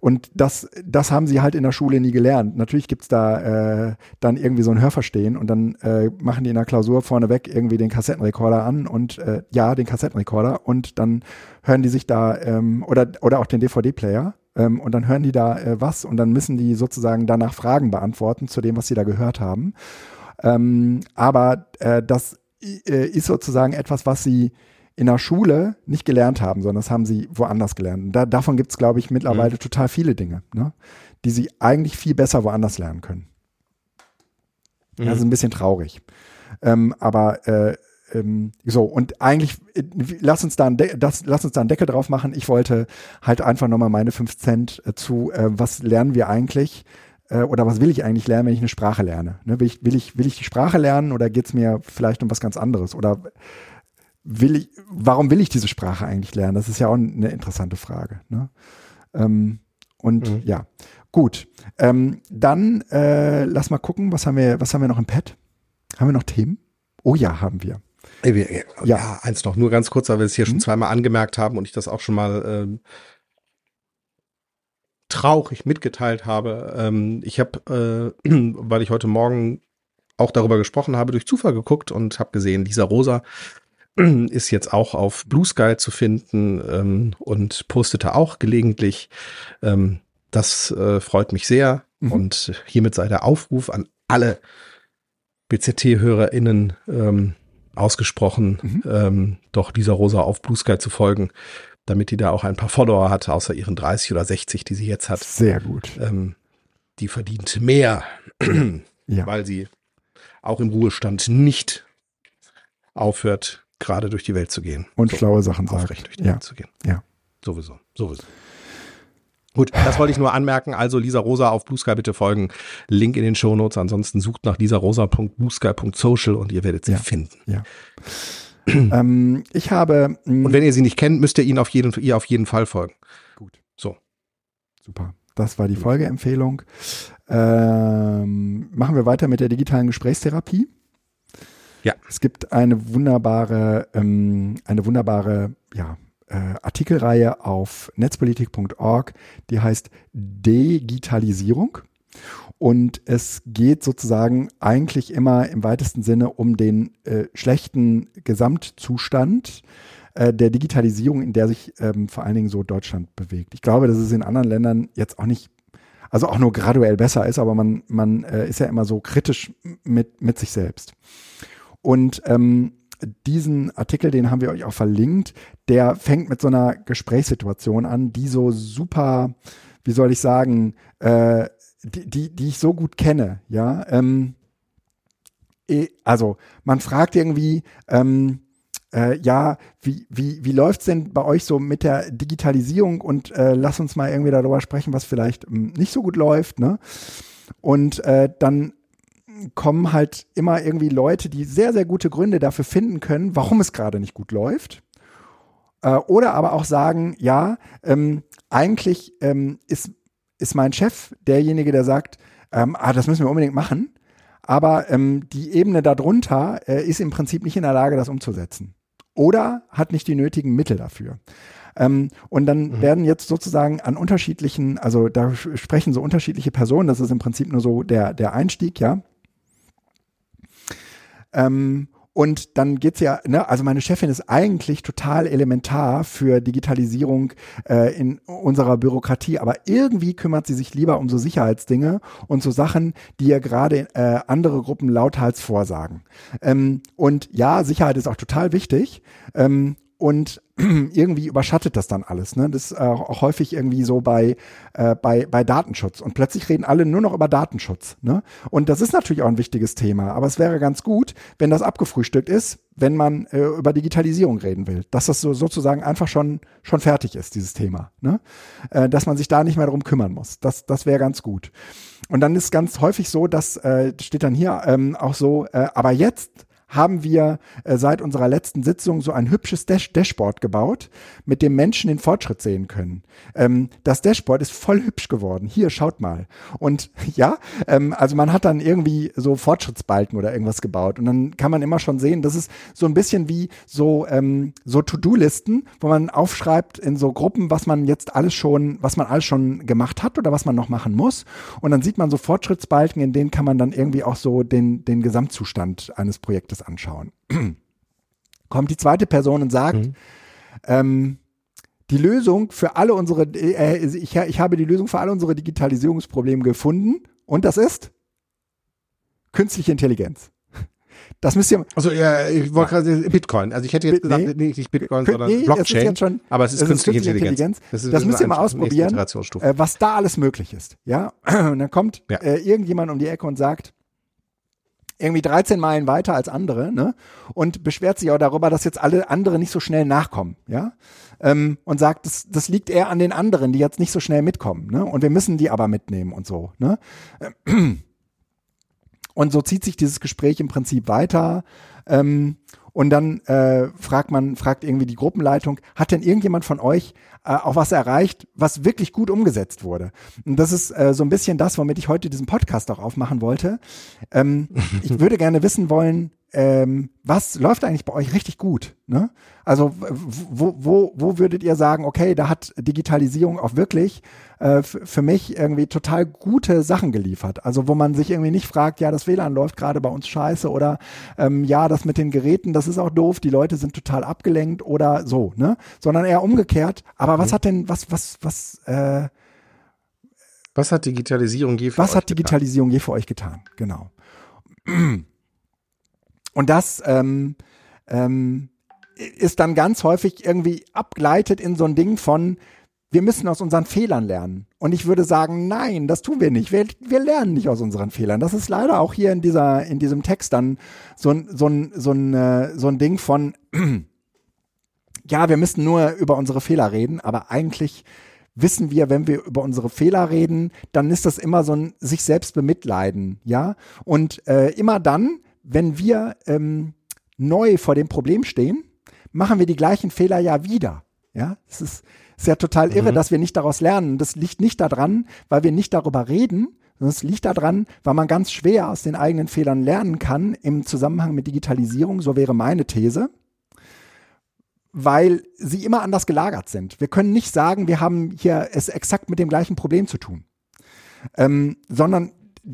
und das, das haben sie halt in der Schule nie gelernt. Natürlich gibt's da äh, dann irgendwie so ein Hörverstehen und dann äh, machen die in der Klausur vorneweg irgendwie den Kassettenrekorder an und äh, ja, den Kassettenrekorder und dann hören die sich da ähm, oder, oder auch den DVD-Player ähm, und dann hören die da äh, was und dann müssen die sozusagen danach Fragen beantworten zu dem, was sie da gehört haben. Ähm, aber äh, das äh, ist sozusagen etwas, was sie in der Schule nicht gelernt haben, sondern das haben sie woanders gelernt. Da, davon gibt es, glaube ich, mittlerweile mhm. total viele Dinge, ne? die sie eigentlich viel besser woanders lernen können. Mhm. Das ist ein bisschen traurig. Ähm, aber äh, ähm, so, und eigentlich, äh, lass uns, da das, lass uns da einen Deckel drauf machen. Ich wollte halt einfach nochmal meine fünf Cent äh, zu, äh, was lernen wir eigentlich äh, oder was will ich eigentlich lernen, wenn ich eine Sprache lerne? Ne? Will, ich, will, ich, will ich die Sprache lernen oder geht es mir vielleicht um was ganz anderes? Oder will ich, warum will ich diese Sprache eigentlich lernen? Das ist ja auch eine interessante Frage. Ne? Ähm, und mhm. ja, gut. Ähm, dann äh, lass mal gucken, was haben wir, was haben wir noch im Pad? Haben wir noch Themen? Oh ja, haben wir. Ja. ja, eins noch, nur ganz kurz, weil wir es hier mhm. schon zweimal angemerkt haben und ich das auch schon mal ähm, traurig mitgeteilt habe. Ähm, ich habe, äh, weil ich heute Morgen auch darüber gesprochen habe, durch Zufall geguckt und habe gesehen, Lisa Rosa ist jetzt auch auf Blue Sky zu finden ähm, und postete auch gelegentlich. Ähm, das äh, freut mich sehr. Mhm. Und hiermit sei der Aufruf an alle BZT-HörerInnen ähm, ausgesprochen, mhm. ähm, doch dieser Rosa auf Blue Sky zu folgen, damit die da auch ein paar Follower hat, außer ihren 30 oder 60, die sie jetzt hat. Sehr gut. Ähm, die verdient mehr, ja. weil sie auch im Ruhestand nicht aufhört, gerade durch die Welt zu gehen. Und so, schlaue Sachen sagt. Aufrecht durch die ja. Welt zu gehen. Ja. Sowieso, sowieso. Gut, das wollte ich nur anmerken. Also Lisa Rosa auf Blue Sky bitte folgen. Link in den Show Notes. Ansonsten sucht nach lisarosa.bluesky.social und ihr werdet sie ja. finden. Ja. ähm, ich habe. Und wenn ihr sie nicht kennt, müsst ihr ihn auf jeden, ihr auf jeden Fall folgen. Gut. So. Super. Das war die Folgeempfehlung. Ähm, machen wir weiter mit der digitalen Gesprächstherapie. Ja. Es gibt eine wunderbare, ähm, eine wunderbare, ja, äh, Artikelreihe auf netzpolitik.org, die heißt Digitalisierung. Und es geht sozusagen eigentlich immer im weitesten Sinne um den äh, schlechten Gesamtzustand äh, der Digitalisierung, in der sich ähm, vor allen Dingen so Deutschland bewegt. Ich glaube, dass es in anderen Ländern jetzt auch nicht, also auch nur graduell besser ist, aber man, man äh, ist ja immer so kritisch mit, mit sich selbst. Und ähm, diesen Artikel, den haben wir euch auch verlinkt, der fängt mit so einer Gesprächssituation an, die so super, wie soll ich sagen, äh, die, die, die ich so gut kenne, ja. Ähm, eh, also man fragt irgendwie, ähm, äh, ja, wie, wie, wie läuft's denn bei euch so mit der Digitalisierung und äh, lass uns mal irgendwie darüber sprechen, was vielleicht ähm, nicht so gut läuft, ne? Und äh, dann kommen halt immer irgendwie Leute, die sehr, sehr gute Gründe dafür finden können, warum es gerade nicht gut läuft. Äh, oder aber auch sagen, ja, ähm, eigentlich ähm, ist, ist mein Chef derjenige, der sagt, ähm, ah, das müssen wir unbedingt machen. Aber ähm, die Ebene darunter äh, ist im Prinzip nicht in der Lage, das umzusetzen. Oder hat nicht die nötigen Mittel dafür. Ähm, und dann mhm. werden jetzt sozusagen an unterschiedlichen, also da sprechen so unterschiedliche Personen, das ist im Prinzip nur so der, der Einstieg, ja. Ähm, und dann geht's ja, ne, also meine Chefin ist eigentlich total elementar für Digitalisierung äh, in unserer Bürokratie, aber irgendwie kümmert sie sich lieber um so Sicherheitsdinge und so Sachen, die ja gerade äh, andere Gruppen lauthals vorsagen. Ähm, und ja, Sicherheit ist auch total wichtig. Ähm, und irgendwie überschattet das dann alles. Ne? Das ist äh, auch häufig irgendwie so bei, äh, bei, bei Datenschutz. Und plötzlich reden alle nur noch über Datenschutz. Ne? Und das ist natürlich auch ein wichtiges Thema. Aber es wäre ganz gut, wenn das abgefrühstückt ist, wenn man äh, über Digitalisierung reden will. Dass das so sozusagen einfach schon, schon fertig ist, dieses Thema. Ne? Äh, dass man sich da nicht mehr darum kümmern muss. Das, das wäre ganz gut. Und dann ist ganz häufig so, dass äh, steht dann hier ähm, auch so, äh, aber jetzt haben wir äh, seit unserer letzten Sitzung so ein hübsches Dash Dashboard gebaut, mit dem Menschen den Fortschritt sehen können. Ähm, das Dashboard ist voll hübsch geworden. Hier, schaut mal. Und ja, ähm, also man hat dann irgendwie so Fortschrittsbalken oder irgendwas gebaut. Und dann kann man immer schon sehen, das ist so ein bisschen wie so, ähm, so To-Do-Listen, wo man aufschreibt in so Gruppen, was man jetzt alles schon, was man alles schon gemacht hat oder was man noch machen muss. Und dann sieht man so Fortschrittsbalken, in denen kann man dann irgendwie auch so den, den Gesamtzustand eines Projektes das anschauen. Kommt die zweite Person und sagt, mhm. ähm, die Lösung für alle unsere, äh, ich, ich habe die Lösung für alle unsere Digitalisierungsprobleme gefunden und das ist künstliche Intelligenz. Das müsst ihr. Also ja, ich wollte gerade Bitcoin. Also ich hätte jetzt gesagt, nee, nicht Bitcoin, nee, sondern Blockchain. Es schon, aber es ist, künstliche, künstliche Intelligenz. Intelligenz. Das, das müsst ihr mal ausprobieren, äh, was da alles möglich ist. Ja, und dann kommt ja. äh, irgendjemand um die Ecke und sagt, irgendwie 13 Meilen weiter als andere, ne? Und beschwert sich auch darüber, dass jetzt alle anderen nicht so schnell nachkommen, ja? Ähm, und sagt, das, das liegt eher an den anderen, die jetzt nicht so schnell mitkommen, ne? Und wir müssen die aber mitnehmen und so, ne? Und so zieht sich dieses Gespräch im Prinzip weiter. Ähm, und dann äh, fragt man, fragt irgendwie die Gruppenleitung, hat denn irgendjemand von euch äh, auch was erreicht, was wirklich gut umgesetzt wurde? Und das ist äh, so ein bisschen das, womit ich heute diesen Podcast auch aufmachen wollte. Ähm, ich würde gerne wissen wollen, ähm, was läuft eigentlich bei euch richtig gut? Ne? Also wo, wo, wo würdet ihr sagen, okay, da hat Digitalisierung auch wirklich äh, für mich irgendwie total gute Sachen geliefert? Also wo man sich irgendwie nicht fragt, ja, das WLAN läuft gerade bei uns scheiße oder ähm, ja, das mit den Geräten, das ist auch doof, die Leute sind total abgelenkt oder so, ne? Sondern eher umgekehrt. Aber was mhm. hat denn, was, was, was, äh, Was hat Digitalisierung je für Was euch hat Digitalisierung getan? je für euch getan? Genau. Und das ähm, ähm, ist dann ganz häufig irgendwie abgleitet in so ein Ding von, wir müssen aus unseren Fehlern lernen. Und ich würde sagen, nein, das tun wir nicht. Wir, wir lernen nicht aus unseren Fehlern. Das ist leider auch hier in dieser, in diesem Text dann so ein, so ein, so ein, äh, so ein Ding von, ja, wir müssen nur über unsere Fehler reden, aber eigentlich wissen wir, wenn wir über unsere Fehler reden, dann ist das immer so ein sich selbst bemitleiden, ja. Und äh, immer dann, wenn wir ähm, neu vor dem Problem stehen, machen wir die gleichen Fehler ja wieder, ja. Es ist, ist ja total irre, mhm. dass wir nicht daraus lernen. Das liegt nicht daran, weil wir nicht darüber reden, sondern es liegt daran, weil man ganz schwer aus den eigenen Fehlern lernen kann im Zusammenhang mit Digitalisierung. So wäre meine These weil sie immer anders gelagert sind. Wir können nicht sagen, wir haben hier es exakt mit dem gleichen Problem zu tun, ähm, sondern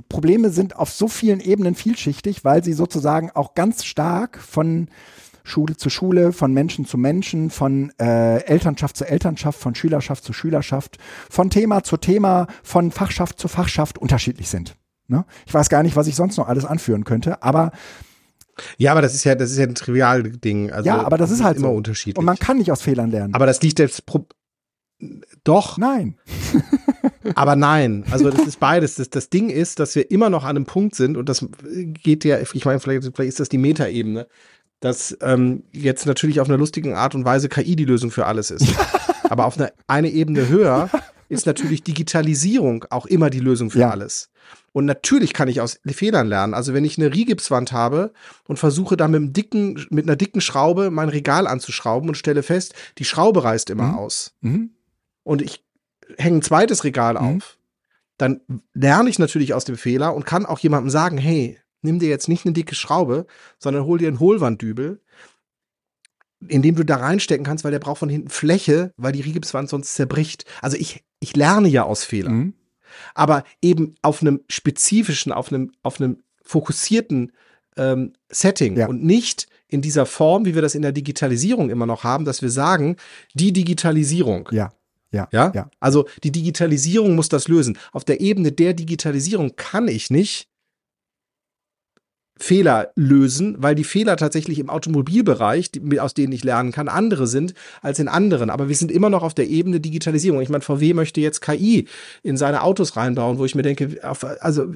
Probleme sind auf so vielen Ebenen vielschichtig, weil sie sozusagen auch ganz stark von Schule zu Schule, von Menschen zu Menschen, von äh, Elternschaft zu Elternschaft, von Schülerschaft zu Schülerschaft, von Thema zu Thema, von Fachschaft zu Fachschaft unterschiedlich sind. Ne? Ich weiß gar nicht, was ich sonst noch alles anführen könnte, aber ja, aber das ist ja, das ist ja ein trivial Ding. Also, ja, aber das, ist halt immer so. unterschiedlich. Und man kann nicht aus Fehlern lernen. Aber das liegt jetzt Pro doch. Nein. aber nein. Also das ist beides. Das, das Ding ist, dass wir immer noch an einem Punkt sind und das geht ja, ich meine, vielleicht, vielleicht ist das die Metaebene, dass ähm, jetzt natürlich auf einer lustigen Art und Weise KI die Lösung für alles ist. aber auf eine, eine Ebene höher ist natürlich Digitalisierung auch immer die Lösung für ja. alles. Und natürlich kann ich aus Fehlern lernen. Also wenn ich eine Rigipswand habe und versuche da mit, einem dicken, mit einer dicken Schraube mein Regal anzuschrauben und stelle fest, die Schraube reißt immer mhm. aus. Mhm. Und ich hänge ein zweites Regal mhm. auf. Dann lerne ich natürlich aus dem Fehler und kann auch jemandem sagen, hey, nimm dir jetzt nicht eine dicke Schraube, sondern hol dir einen Hohlwanddübel, in dem du da reinstecken kannst, weil der braucht von hinten Fläche, weil die Rigipswand sonst zerbricht. Also ich, ich lerne ja aus Fehlern. Aber eben auf einem spezifischen, auf einem, auf einem fokussierten ähm, Setting ja. und nicht in dieser Form, wie wir das in der Digitalisierung immer noch haben, dass wir sagen, die Digitalisierung. Ja. Ja, ja, ja. Also die Digitalisierung muss das lösen. Auf der Ebene der Digitalisierung kann ich nicht Fehler lösen, weil die Fehler tatsächlich im Automobilbereich, die, aus denen ich lernen kann, andere sind als in anderen. Aber wir sind immer noch auf der Ebene Digitalisierung. Ich meine, VW möchte jetzt KI in seine Autos reinbauen, wo ich mir denke, also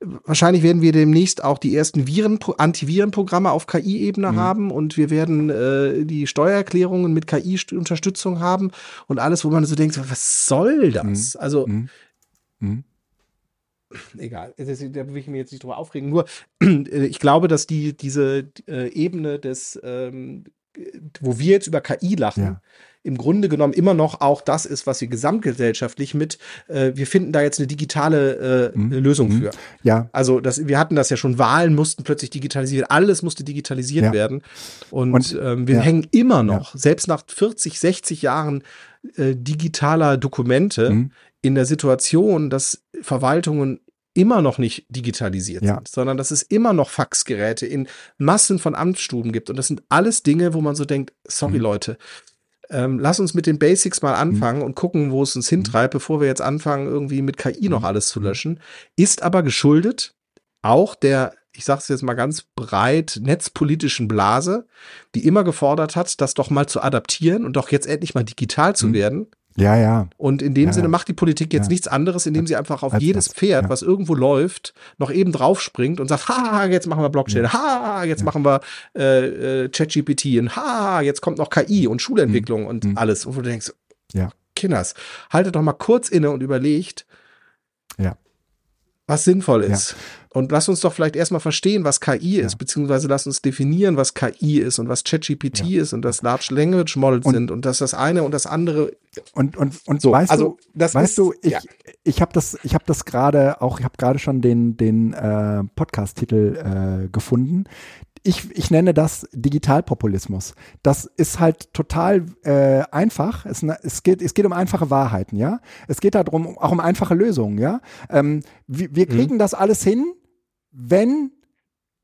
wahrscheinlich werden wir demnächst auch die ersten Viren, Antivirenprogramme auf KI-Ebene mhm. haben und wir werden äh, die Steuererklärungen mit KI-Unterstützung haben und alles, wo man so denkt, was soll das? Mhm. Also mhm. Egal, da will ich mir jetzt nicht drüber aufregen. Nur, äh, ich glaube, dass die, diese äh, Ebene des, ähm, wo wir jetzt über KI lachen, ja. im Grunde genommen immer noch auch das ist, was wir gesamtgesellschaftlich mit, äh, wir finden da jetzt eine digitale äh, mhm. Lösung mhm. für. Ja. Also das, wir hatten das ja schon, Wahlen mussten plötzlich digitalisiert, alles musste digitalisiert ja. werden. Und, Und ähm, wir ja. hängen immer noch, selbst nach 40, 60 Jahren äh, digitaler Dokumente, mhm in der Situation, dass Verwaltungen immer noch nicht digitalisiert ja. sind, sondern dass es immer noch Faxgeräte in Massen von Amtsstuben gibt. Und das sind alles Dinge, wo man so denkt, sorry mhm. Leute, ähm, lass uns mit den Basics mal mhm. anfangen mhm. und gucken, wo es uns hintreibt, bevor wir jetzt anfangen, irgendwie mit KI noch mhm. alles zu löschen. Ist aber geschuldet auch der, ich sage es jetzt mal ganz breit, netzpolitischen Blase, die immer gefordert hat, das doch mal zu adaptieren und doch jetzt endlich mal digital zu mhm. werden. Ja, ja. Und in dem ja, Sinne macht die Politik jetzt ja. nichts anderes, indem sie einfach auf Als jedes Pferd, ja. was irgendwo läuft, noch eben draufspringt und sagt, ha, jetzt machen wir Blockchain, ha, jetzt machen wir äh, äh, ChatGPT und ha, jetzt kommt noch KI und Schulentwicklung mhm. und mhm. alles. Und wo du denkst, ja. Kinders, haltet doch mal kurz inne und überlegt, ja. was sinnvoll ist. Und lass uns doch vielleicht erstmal verstehen, was KI ist, beziehungsweise lass uns definieren, was KI ist und was ChatGPT ja. ist und das Large Language Models und, sind und dass das eine und das andere. Und, und, und so, weißt also, du, das weißt ist, du, ich, ja. ich habe das, ich habe das gerade auch, ich habe gerade schon den, den äh, Podcast-Titel äh, gefunden ich, ich nenne das Digitalpopulismus. Das ist halt total äh, einfach. Es, es, geht, es geht um einfache Wahrheiten, ja. Es geht darum, auch um einfache Lösungen, ja. Ähm, wir, wir mhm. kriegen mhm. das alles hin, wenn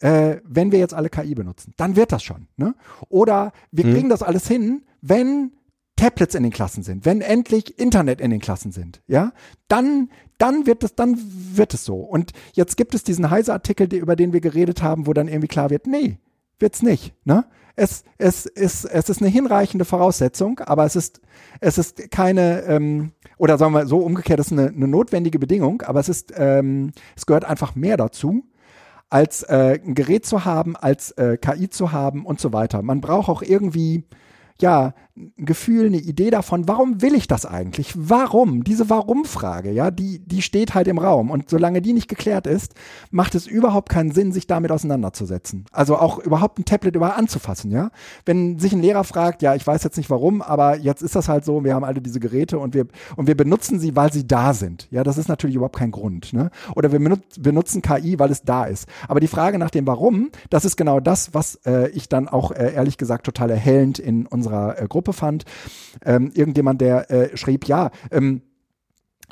äh, wenn wir jetzt alle KI benutzen, dann wird das schon. Ne? Oder wir mhm. kriegen das alles hin, wenn Tablets in den Klassen sind, wenn endlich Internet in den Klassen sind, ja, dann, dann wird es, dann wird es so. Und jetzt gibt es diesen Heise-Artikel, über den wir geredet haben, wo dann irgendwie klar wird, nee, wird's nicht, ne? Es, es, ist, es ist eine hinreichende Voraussetzung, aber es ist, es ist keine, ähm, oder sagen wir so umgekehrt, es ist eine, eine notwendige Bedingung, aber es ist, ähm, es gehört einfach mehr dazu, als äh, ein Gerät zu haben, als äh, KI zu haben und so weiter. Man braucht auch irgendwie ja, Gefühl, eine Idee davon, warum will ich das eigentlich? Warum? Diese Warum-Frage, ja, die, die steht halt im Raum. Und solange die nicht geklärt ist, macht es überhaupt keinen Sinn, sich damit auseinanderzusetzen. Also auch überhaupt ein Tablet über anzufassen, ja. Wenn sich ein Lehrer fragt, ja, ich weiß jetzt nicht warum, aber jetzt ist das halt so, wir haben alle diese Geräte und wir, und wir benutzen sie, weil sie da sind. Ja, das ist natürlich überhaupt kein Grund, ne? Oder wir benutzen KI, weil es da ist. Aber die Frage nach dem Warum, das ist genau das, was äh, ich dann auch äh, ehrlich gesagt total erhellend in unserer unserer äh, Gruppe fand. Ähm, irgendjemand, der äh, schrieb, ja, ähm,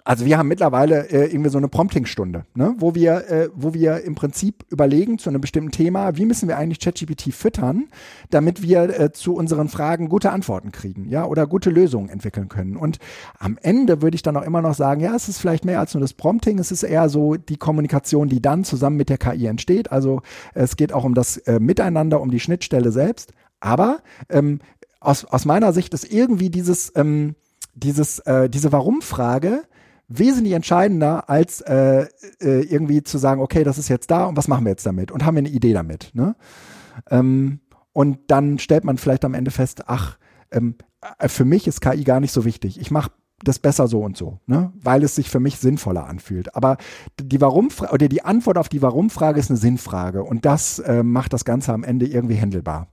also wir haben mittlerweile äh, irgendwie so eine Prompting-Stunde, ne? wo wir, äh, wo wir im Prinzip überlegen zu einem bestimmten Thema, wie müssen wir eigentlich ChatGPT füttern, damit wir äh, zu unseren Fragen gute Antworten kriegen, ja, oder gute Lösungen entwickeln können. Und am Ende würde ich dann auch immer noch sagen, ja, es ist vielleicht mehr als nur das Prompting, es ist eher so die Kommunikation, die dann zusammen mit der KI entsteht. Also es geht auch um das äh, Miteinander, um die Schnittstelle selbst. Aber ähm, aus, aus meiner Sicht ist irgendwie dieses, ähm, dieses, äh, diese Warum-Frage wesentlich entscheidender, als äh, äh, irgendwie zu sagen, okay, das ist jetzt da und was machen wir jetzt damit? Und haben wir eine Idee damit? Ne? Ähm, und dann stellt man vielleicht am Ende fest, ach, ähm, äh, für mich ist KI gar nicht so wichtig. Ich mache das besser so und so, ne? weil es sich für mich sinnvoller anfühlt. Aber die Warum oder die Antwort auf die Warum-Frage ist eine Sinnfrage und das äh, macht das Ganze am Ende irgendwie händelbar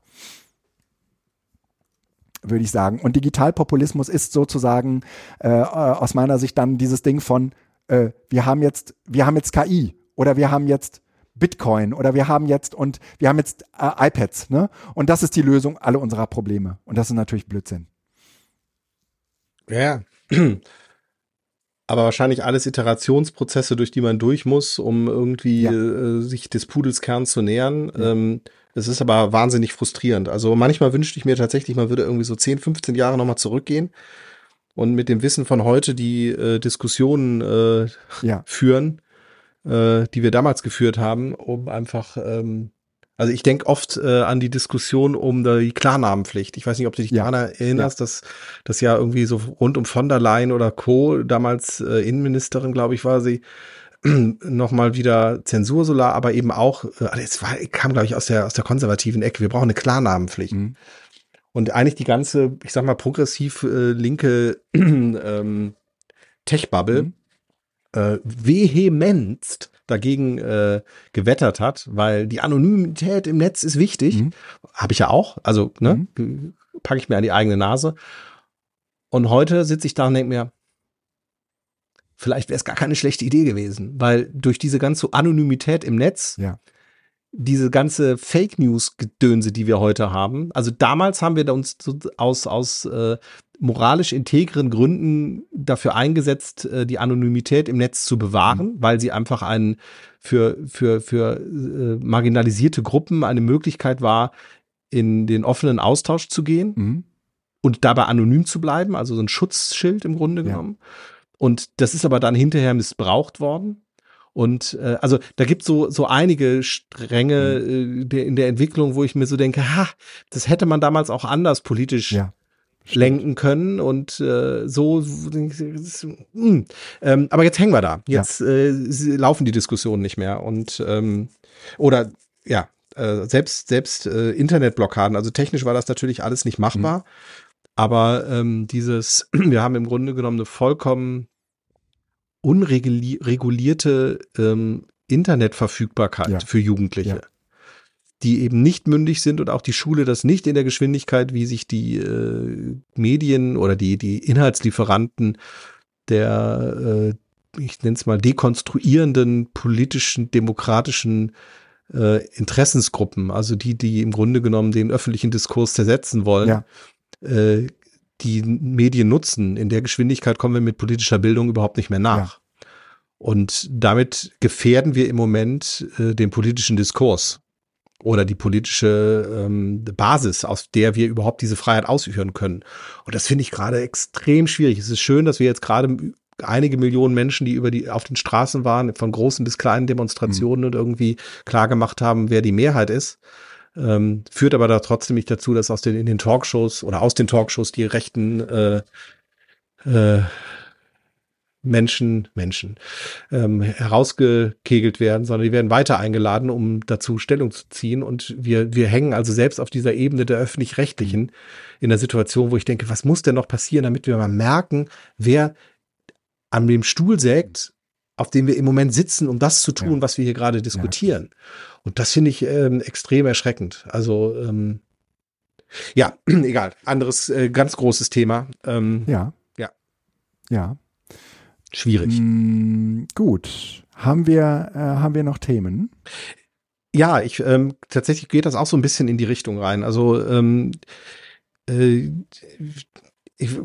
würde ich sagen. Und Digitalpopulismus ist sozusagen äh, aus meiner Sicht dann dieses Ding von, äh, wir haben jetzt, wir haben jetzt KI oder wir haben jetzt Bitcoin oder wir haben jetzt und wir haben jetzt äh, iPads, ne? Und das ist die Lösung aller unserer Probleme. Und das ist natürlich Blödsinn. Ja. Aber wahrscheinlich alles Iterationsprozesse, durch die man durch muss, um irgendwie ja. äh, sich des Pudels Kern zu nähern. Ja. Ähm, es ist aber wahnsinnig frustrierend. Also manchmal wünschte ich mir tatsächlich, man würde irgendwie so 10, 15 Jahre nochmal zurückgehen und mit dem Wissen von heute die äh, Diskussionen äh, ja. führen, äh, die wir damals geführt haben, um einfach, ähm, also ich denke oft äh, an die Diskussion um die Klarnamenpflicht. Ich weiß nicht, ob du dich ja. daran erinnerst, ja. dass das ja irgendwie so rund um von der Leyen oder Co., damals äh, Innenministerin, glaube ich, war sie, nochmal wieder Zensur solar, aber eben auch, äh, es war, kam, glaube ich, aus der, aus der konservativen Ecke. Wir brauchen eine Klarnamenpflicht. Mhm. Und eigentlich die ganze, ich sag mal, progressiv äh, linke ähm, Tech-Bubble mhm. äh, vehementst dagegen äh, gewettert hat, weil die Anonymität im Netz ist wichtig. Mhm. Habe ich ja auch. Also, ne, mhm. packe ich mir an die eigene Nase. Und heute sitze ich da und denke mir, vielleicht wäre es gar keine schlechte Idee gewesen, weil durch diese ganze Anonymität im Netz, ja. diese ganze Fake News Gedönse, die wir heute haben, also damals haben wir uns aus aus äh, moralisch integren Gründen dafür eingesetzt, äh, die Anonymität im Netz zu bewahren, mhm. weil sie einfach ein für für für äh, marginalisierte Gruppen eine Möglichkeit war, in den offenen Austausch zu gehen. Mhm. Und dabei anonym zu bleiben, also so ein Schutzschild im Grunde genommen. Und das ist aber dann hinterher missbraucht worden. Und äh, also da gibt so so einige Stränge mhm. äh, der, in der Entwicklung, wo ich mir so denke, ha, das hätte man damals auch anders politisch ja, lenken können und äh, so. Mh. Ähm, aber jetzt hängen wir da. Jetzt ja. äh, laufen die Diskussionen nicht mehr und ähm, oder ja äh, selbst selbst äh, Internetblockaden. Also technisch war das natürlich alles nicht machbar. Mhm. Aber ähm, dieses, wir haben im Grunde genommen eine vollkommen unregulierte ähm, Internetverfügbarkeit ja. für Jugendliche, ja. die eben nicht mündig sind und auch die Schule das nicht in der Geschwindigkeit, wie sich die äh, Medien oder die, die Inhaltslieferanten der, äh, ich nenne es mal, dekonstruierenden politischen, demokratischen äh, Interessensgruppen, also die, die im Grunde genommen den öffentlichen Diskurs zersetzen wollen, ja. Äh, die Medien nutzen. In der Geschwindigkeit kommen wir mit politischer Bildung überhaupt nicht mehr nach. Ja. Und damit gefährden wir im Moment äh, den politischen Diskurs. oder die politische ähm, Basis, aus der wir überhaupt diese Freiheit ausführen können. Und das finde ich gerade extrem schwierig. Es ist schön, dass wir jetzt gerade einige Millionen Menschen, die über die auf den Straßen waren, von großen bis kleinen Demonstrationen mhm. und irgendwie klar gemacht haben, wer die Mehrheit ist. Ähm, führt aber da trotzdem nicht dazu, dass aus den in den Talkshows oder aus den Talkshows die rechten äh, äh, Menschen, Menschen ähm, herausgekegelt werden, sondern die werden weiter eingeladen, um dazu Stellung zu ziehen. Und wir, wir hängen also selbst auf dieser Ebene der öffentlich-rechtlichen in der Situation, wo ich denke, was muss denn noch passieren, damit wir mal merken, wer an dem Stuhl sägt, auf dem wir im Moment sitzen, um das zu tun, ja. was wir hier gerade diskutieren. Ja. Und das finde ich ähm, extrem erschreckend. Also ähm, ja, egal. Anderes äh, ganz großes Thema. Ähm, ja. Ja. Ja. Schwierig. Mm, gut. Haben wir, äh, haben wir noch Themen? Ja, ich ähm, tatsächlich geht das auch so ein bisschen in die Richtung rein. Also ähm, äh,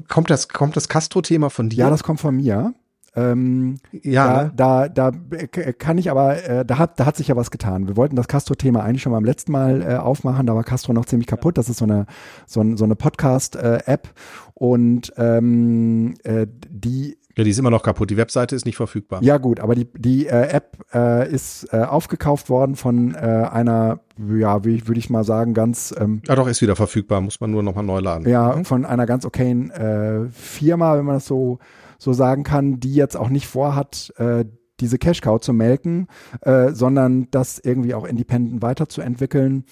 kommt das kommt das Castro-Thema von dir? Ja, das kommt von mir. Ähm, ja. Da, da, da kann ich aber, äh, da hat, da hat sich ja was getan. Wir wollten das Castro-Thema eigentlich schon beim letzten Mal äh, aufmachen, da war Castro noch ziemlich kaputt. Das ist so eine, so, ein, so eine Podcast-App äh, und ähm, äh, die ja, die ist immer noch kaputt. Die Webseite ist nicht verfügbar. Ja, gut, aber die, die äh, App äh, ist äh, aufgekauft worden von äh, einer, ja, wie würde ich mal sagen, ganz. Ähm, ja, doch, ist wieder verfügbar, muss man nur nochmal neu laden. Ja, mhm. von einer ganz okayen äh, Firma, wenn man das so, so sagen kann, die jetzt auch nicht vorhat, äh, diese Cash Cow zu melken, äh, sondern das irgendwie auch independent weiterzuentwickeln.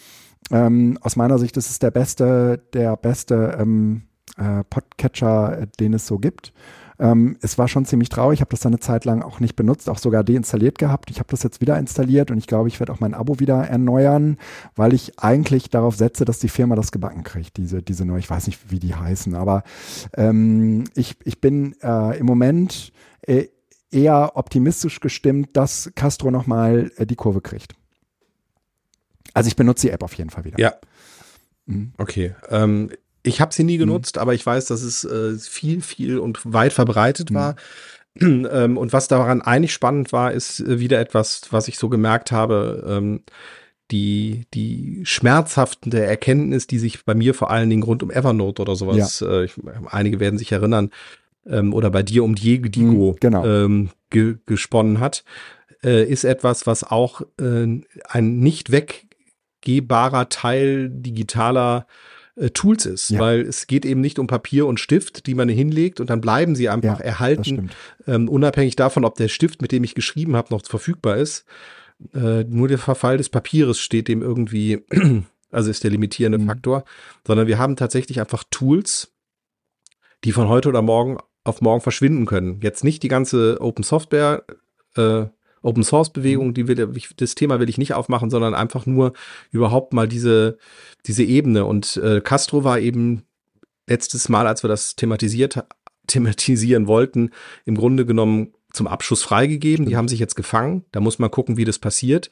Ähm, aus meiner Sicht ist es der beste, der beste ähm, äh, Podcatcher, äh, den es so gibt. Ähm, es war schon ziemlich traurig. Ich habe das dann eine Zeit lang auch nicht benutzt, auch sogar deinstalliert gehabt. Ich habe das jetzt wieder installiert und ich glaube, ich werde auch mein Abo wieder erneuern, weil ich eigentlich darauf setze, dass die Firma das gebacken kriegt, diese, diese neue, ich weiß nicht, wie die heißen, aber ähm, ich, ich bin äh, im Moment äh, eher optimistisch gestimmt, dass Castro nochmal äh, die Kurve kriegt. Also ich benutze die App auf jeden Fall wieder. Ja. Mhm. Okay. Ähm, ich habe sie nie mhm. genutzt, mhm. aber ich weiß, dass es äh, viel, viel und weit verbreitet mhm. war. Ähm, und was daran eigentlich spannend war, ist äh, wieder etwas, was ich so gemerkt habe. Ähm, die, die schmerzhafte Erkenntnis, die sich bei mir vor allen Dingen rund um Evernote oder sowas, ja. äh, ich, einige werden sich erinnern, ähm, oder bei dir um Diego mhm, genau. ähm, ge gesponnen hat, äh, ist etwas, was auch äh, ein nicht weggehbarer Teil digitaler äh, Tools ist, ja. weil es geht eben nicht um Papier und Stift, die man hinlegt und dann bleiben sie einfach ja, erhalten, ähm, unabhängig davon, ob der Stift, mit dem ich geschrieben habe, noch verfügbar ist. Äh, nur der Verfall des Papieres steht dem irgendwie, also ist der limitierende mhm. Faktor, sondern wir haben tatsächlich einfach Tools, die von heute oder morgen auf morgen verschwinden können. Jetzt nicht die ganze Open Software äh, Open Source Bewegung, die will, das Thema will ich nicht aufmachen, sondern einfach nur überhaupt mal diese, diese Ebene. Und äh, Castro war eben letztes Mal, als wir das thematisiert, thematisieren wollten, im Grunde genommen zum Abschuss freigegeben. Die haben sich jetzt gefangen. Da muss man gucken, wie das passiert.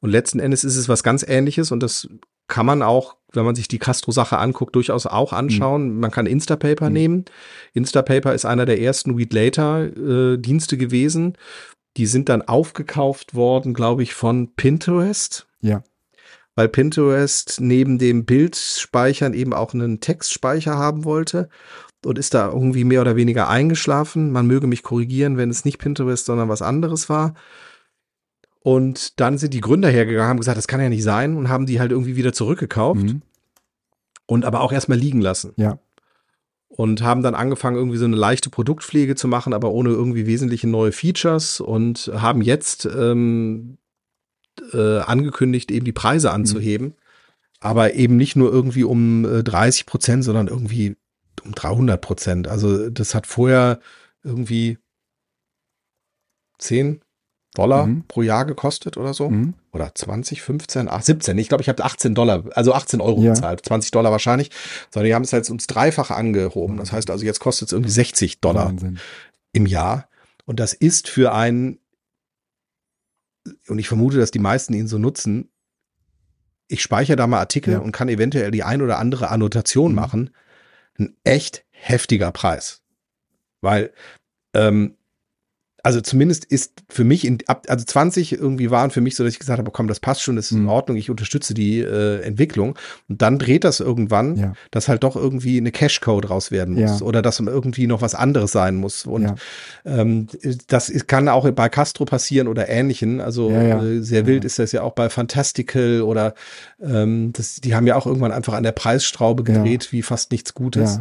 Und letzten Endes ist es was ganz ähnliches und das kann man auch, wenn man sich die Castro-Sache anguckt, durchaus auch anschauen. Mhm. Man kann Instapaper mhm. nehmen. Instapaper ist einer der ersten Read Later-Dienste äh, gewesen. Die sind dann aufgekauft worden, glaube ich, von Pinterest. Ja. Weil Pinterest neben dem Bildspeichern eben auch einen Textspeicher haben wollte und ist da irgendwie mehr oder weniger eingeschlafen. Man möge mich korrigieren, wenn es nicht Pinterest, sondern was anderes war. Und dann sind die Gründer hergegangen, haben gesagt, das kann ja nicht sein und haben die halt irgendwie wieder zurückgekauft mhm. und aber auch erstmal liegen lassen. Ja und haben dann angefangen, irgendwie so eine leichte Produktpflege zu machen, aber ohne irgendwie wesentliche neue Features und haben jetzt ähm, äh, angekündigt, eben die Preise anzuheben. Mhm. Aber eben nicht nur irgendwie um äh, 30 Prozent, sondern irgendwie um 300 Prozent. Also das hat vorher irgendwie 10, Dollar mhm. pro Jahr gekostet oder so. Mhm. Oder 20, 15, ach, 17. Ich glaube, ich habe 18 Dollar, also 18 Euro ja. bezahlt. 20 Dollar wahrscheinlich. Sondern die haben es jetzt ums Dreifache angehoben. Das heißt also, jetzt kostet es irgendwie 60 Dollar Wahnsinn. im Jahr. Und das ist für einen, und ich vermute, dass die meisten ihn so nutzen, ich speichere da mal Artikel ja. und kann eventuell die ein oder andere Annotation mhm. machen. Ein echt heftiger Preis. Weil ähm, also zumindest ist für mich in, ab, also 20 irgendwie waren für mich so, dass ich gesagt habe, komm, das passt schon, das ist in Mhm. Ordnung, ich unterstütze die äh, Entwicklung. Und dann dreht das irgendwann, Ja. dass halt doch irgendwie eine Cashcode raus werden muss Ja. oder dass irgendwie noch was anderes sein muss. Und Ja. ähm, das ist, kann auch bei Castro passieren oder ähnlichen. Also. Äh, sehr wild ist das ja auch bei Fantastical oder ähm, das, die haben ja auch irgendwann einfach an der Preisstraube gedreht, wie fast nichts Gutes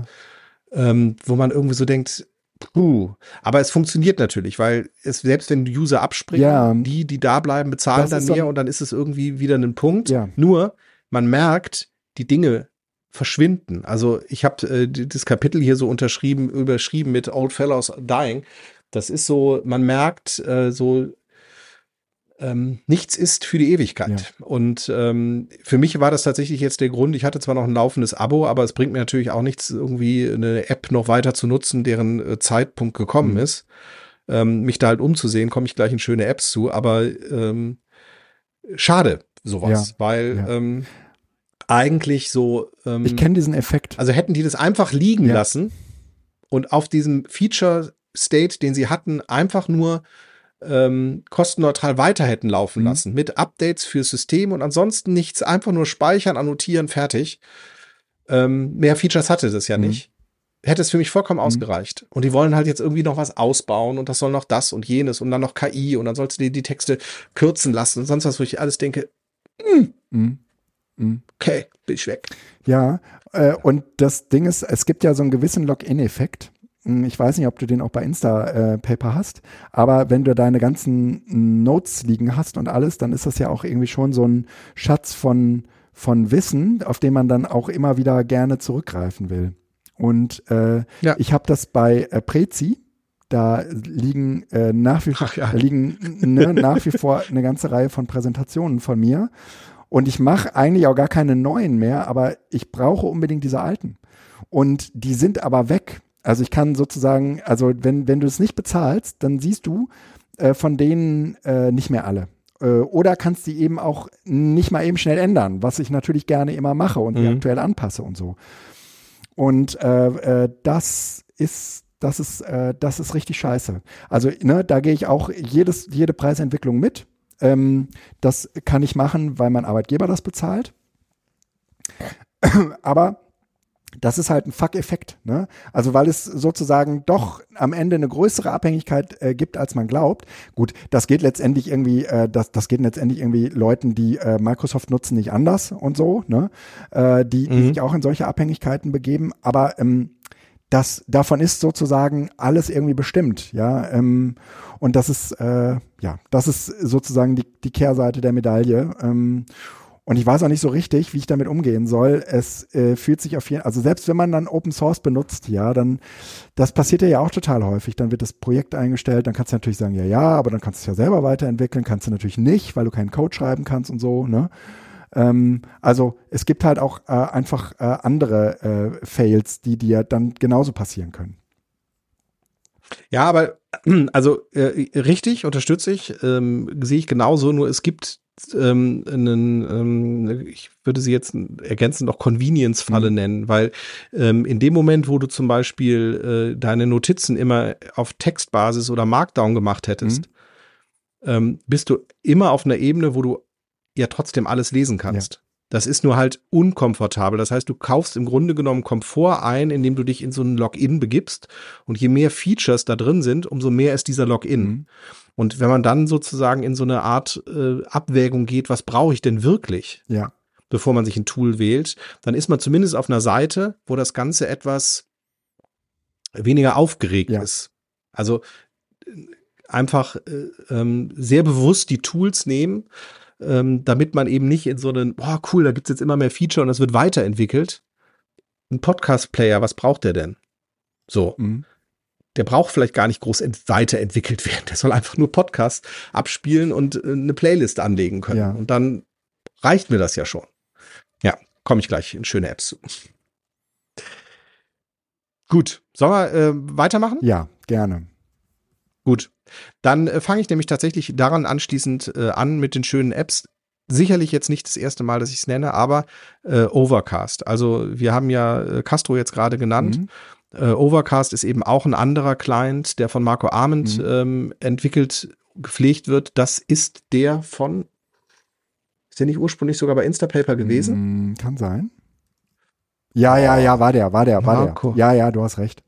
ähm, wo man irgendwie so denkt, puh, aber es funktioniert natürlich, weil es selbst wenn User abspringen, Ja. die, die da bleiben, bezahlen dann so mehr ein- und dann ist es irgendwie wieder ein Punkt. Ja. Nur, man merkt, die Dinge verschwinden. Also ich habe äh, das Kapitel hier so unterschrieben, überschrieben mit Old Fellows Dying. Das ist so, man merkt äh, so, ähm, nichts ist für die Ewigkeit. Und ähm, für mich war das tatsächlich jetzt der Grund. Ich hatte zwar noch ein laufendes Abo, aber es bringt mir natürlich auch nichts, irgendwie eine App noch weiter zu nutzen, deren äh, Zeitpunkt gekommen Mhm. ist. Ähm, mich da halt umzusehen, komme ich gleich in schöne Apps zu, aber ähm, schade sowas, Ja, weil ja. Ähm, eigentlich so, ähm, Ich kenne diesen Effekt. also hätten die das einfach liegen Ja. lassen und auf diesem Feature State, den sie hatten, einfach nur ähm, kostenneutral weiter hätten laufen Mhm. lassen mit Updates fürs System und ansonsten nichts, einfach nur speichern, annotieren, fertig. Ähm, mehr Features hatte das ja Mhm. nicht. Hätte es für mich vollkommen ausgereicht. Und die wollen halt jetzt irgendwie noch was ausbauen und das soll noch das und jenes und dann noch KI und dann sollst du dir die Texte kürzen lassen und sonst was, wo ich alles denke, Mhm. Mhm. okay, bin ich weg. Ja, äh, und das Ding ist, es gibt ja so einen gewissen Login-Effekt. Hm, Ich weiß nicht, ob du den auch bei Insta-Paper hast, aber wenn du deine ganzen Notes liegen hast und alles, dann ist das ja auch irgendwie schon so ein Schatz von, von Wissen, auf den man dann auch immer wieder gerne zurückgreifen will. Und äh, Ja. ich habe das bei äh, Prezi, da liegen äh, nach wie Ach ja. liegen ne, nach wie vor eine ganze Reihe von Präsentationen von mir. Und ich mache eigentlich auch gar keine neuen mehr, aber ich brauche unbedingt diese alten. Und die sind aber weg. Also ich kann sozusagen, also wenn, wenn du es nicht bezahlst, dann siehst du äh, von denen äh, nicht mehr alle. Äh, oder kannst die eben auch nicht mal eben schnell ändern, was ich natürlich gerne immer mache und die Mhm. aktuell anpasse und so. Und äh, äh, das ist, das ist, äh, das ist richtig scheiße. Also, ne, da gehe ich auch jedes, jede Preisentwicklung mit. Ähm, das kann ich machen, weil mein Arbeitgeber das bezahlt. Aber das ist halt ein Fuck-Effekt. Ne? Also weil es sozusagen doch am Ende eine größere Abhängigkeit äh, gibt, als man glaubt. Gut, das geht letztendlich irgendwie, äh, das, das geht letztendlich irgendwie Leuten, die äh, Microsoft nutzen, nicht anders und so, ne? äh, die, die Mhm. sich auch in solche Abhängigkeiten begeben. Aber ähm, das, davon ist sozusagen alles irgendwie bestimmt, ja. Ähm, und das ist, äh, ja, das ist sozusagen die, die Kehrseite der Medaille. Ähm, und ich weiß auch nicht so richtig, wie ich damit umgehen soll. Es äh, fühlt sich auf jeden also selbst wenn man dann Open Source benutzt, ja, dann, das passiert ja auch total häufig. Dann wird das Projekt eingestellt, dann kannst du natürlich sagen, ja, ja, aber dann kannst du es ja selber weiterentwickeln, kannst du natürlich nicht, weil du keinen Code schreiben kannst und so, ne? Ähm, also es gibt halt auch äh, einfach äh, andere äh, Fails, die dir dann genauso passieren können. Ja, aber also äh, richtig, unterstütze ich, ähm, sehe ich genauso, nur es gibt ähm, einen, ähm, ich würde sie jetzt ergänzend noch Convenience-Falle Mhm. nennen, weil ähm, in dem Moment, wo du zum Beispiel äh, deine Notizen immer auf Textbasis oder Markdown gemacht hättest, ähm, bist du immer auf einer Ebene, wo du ja trotzdem alles lesen kannst. Das ist nur halt unkomfortabel. Das heißt, du kaufst im Grunde genommen Komfort ein, indem du dich in so ein Login begibst. Und je mehr Features da drin sind, umso mehr ist dieser Login. Mhm. Und wenn man dann sozusagen in so eine Art äh, Abwägung geht, was brauche ich denn wirklich, Ja, bevor man sich ein Tool wählt, dann ist man zumindest auf einer Seite, wo das Ganze etwas weniger aufgeregt Ja. ist. Also äh, einfach äh, ähm, sehr bewusst die Tools nehmen, ähm, damit man eben nicht in so einen, boah, cool, da gibt's jetzt immer mehr Feature und es wird weiterentwickelt. Ein Podcast-Player, was braucht der denn? So, mhm. Der braucht vielleicht gar nicht groß ent weiterentwickelt werden. Der soll einfach nur Podcast abspielen und äh, eine Playlist anlegen können. Ja. Und dann reicht mir das ja schon. Ja, komme ich gleich in schöne Apps zu. Gut, sollen wir äh, weitermachen? ja, gerne. Gut. Dann äh, fange ich nämlich tatsächlich daran anschließend äh, an mit den schönen Apps. Sicherlich jetzt nicht das erste Mal, dass ich es nenne, aber äh, Overcast. Also wir haben ja äh, Castro jetzt gerade genannt. Mhm. Äh, Overcast ist eben auch ein anderer Client, der von Marco Arment mhm. ähm, entwickelt, gepflegt wird. Das ist der von, ist der nicht ursprünglich sogar bei Instapaper gewesen? Mm, kann sein. Ja, ja, ja, war der, war der, war Marco. der. Ja, ja, du hast recht.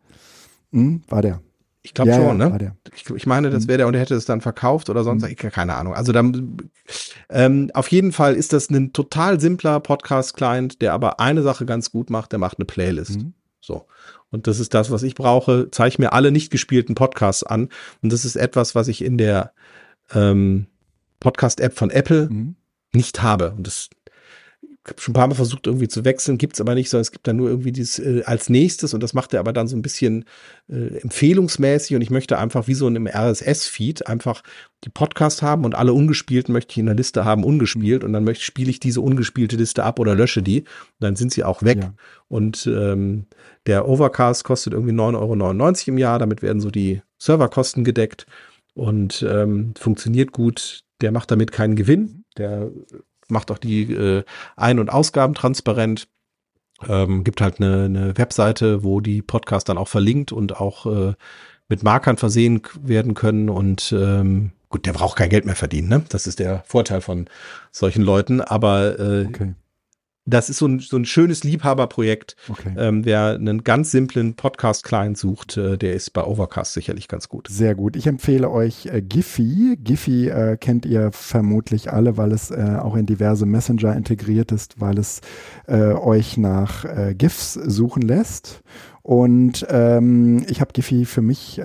Hm, war der. Ich glaube ja, schon, ja, ne? Ich, ich, meine, das hm. wäre der und er hätte es dann verkauft oder sonst, mhm. ich, keine Ahnung. Also dann, ähm, auf jeden Fall ist das ein total simpler Podcast-Client, der aber eine Sache ganz gut macht, der macht eine Playlist. Mhm. So. Und das ist das, was ich brauche. Zeige mir alle nicht gespielten Podcasts an. Und das ist etwas, was ich in der ähm, Podcast-App von Apple mhm. nicht habe. Und das schon ein paar Mal versucht, irgendwie zu wechseln, gibt's aber nicht, sondern es gibt dann nur irgendwie dieses äh, als nächstes und das macht er aber dann so ein bisschen äh, empfehlungsmäßig und ich möchte einfach wie so in einem RSS-Feed einfach die Podcast haben und alle ungespielten möchte ich in der Liste haben, ungespielt und dann möchte spiele ich diese ungespielte Liste ab oder lösche die und dann sind sie auch weg. Ja. Und ähm, der Overcast kostet irgendwie 9,99 Euro im Jahr, damit werden so die Serverkosten gedeckt und ähm, funktioniert gut. Der macht damit keinen Gewinn. Der macht auch die äh, Ein- und Ausgaben transparent. Ähm, gibt halt eine, eine Webseite, wo die Podcasts dann auch verlinkt und auch äh, mit Markern versehen werden können und ähm, gut, der braucht kein Geld mehr verdienen, ne? Das ist der Vorteil von solchen Leuten, aber äh, okay das ist so ein, so ein schönes Liebhaberprojekt. Okay. Ähm, wer einen ganz simplen Podcast-Client sucht, äh, der ist bei Overcast sicherlich ganz gut. Sehr gut. Ich empfehle euch äh, Giphy. Giphy äh, kennt ihr vermutlich alle, weil es äh, auch in diverse Messenger integriert ist, weil es äh, euch nach äh, GIFs suchen lässt. Und ähm, ich habe Giphy für mich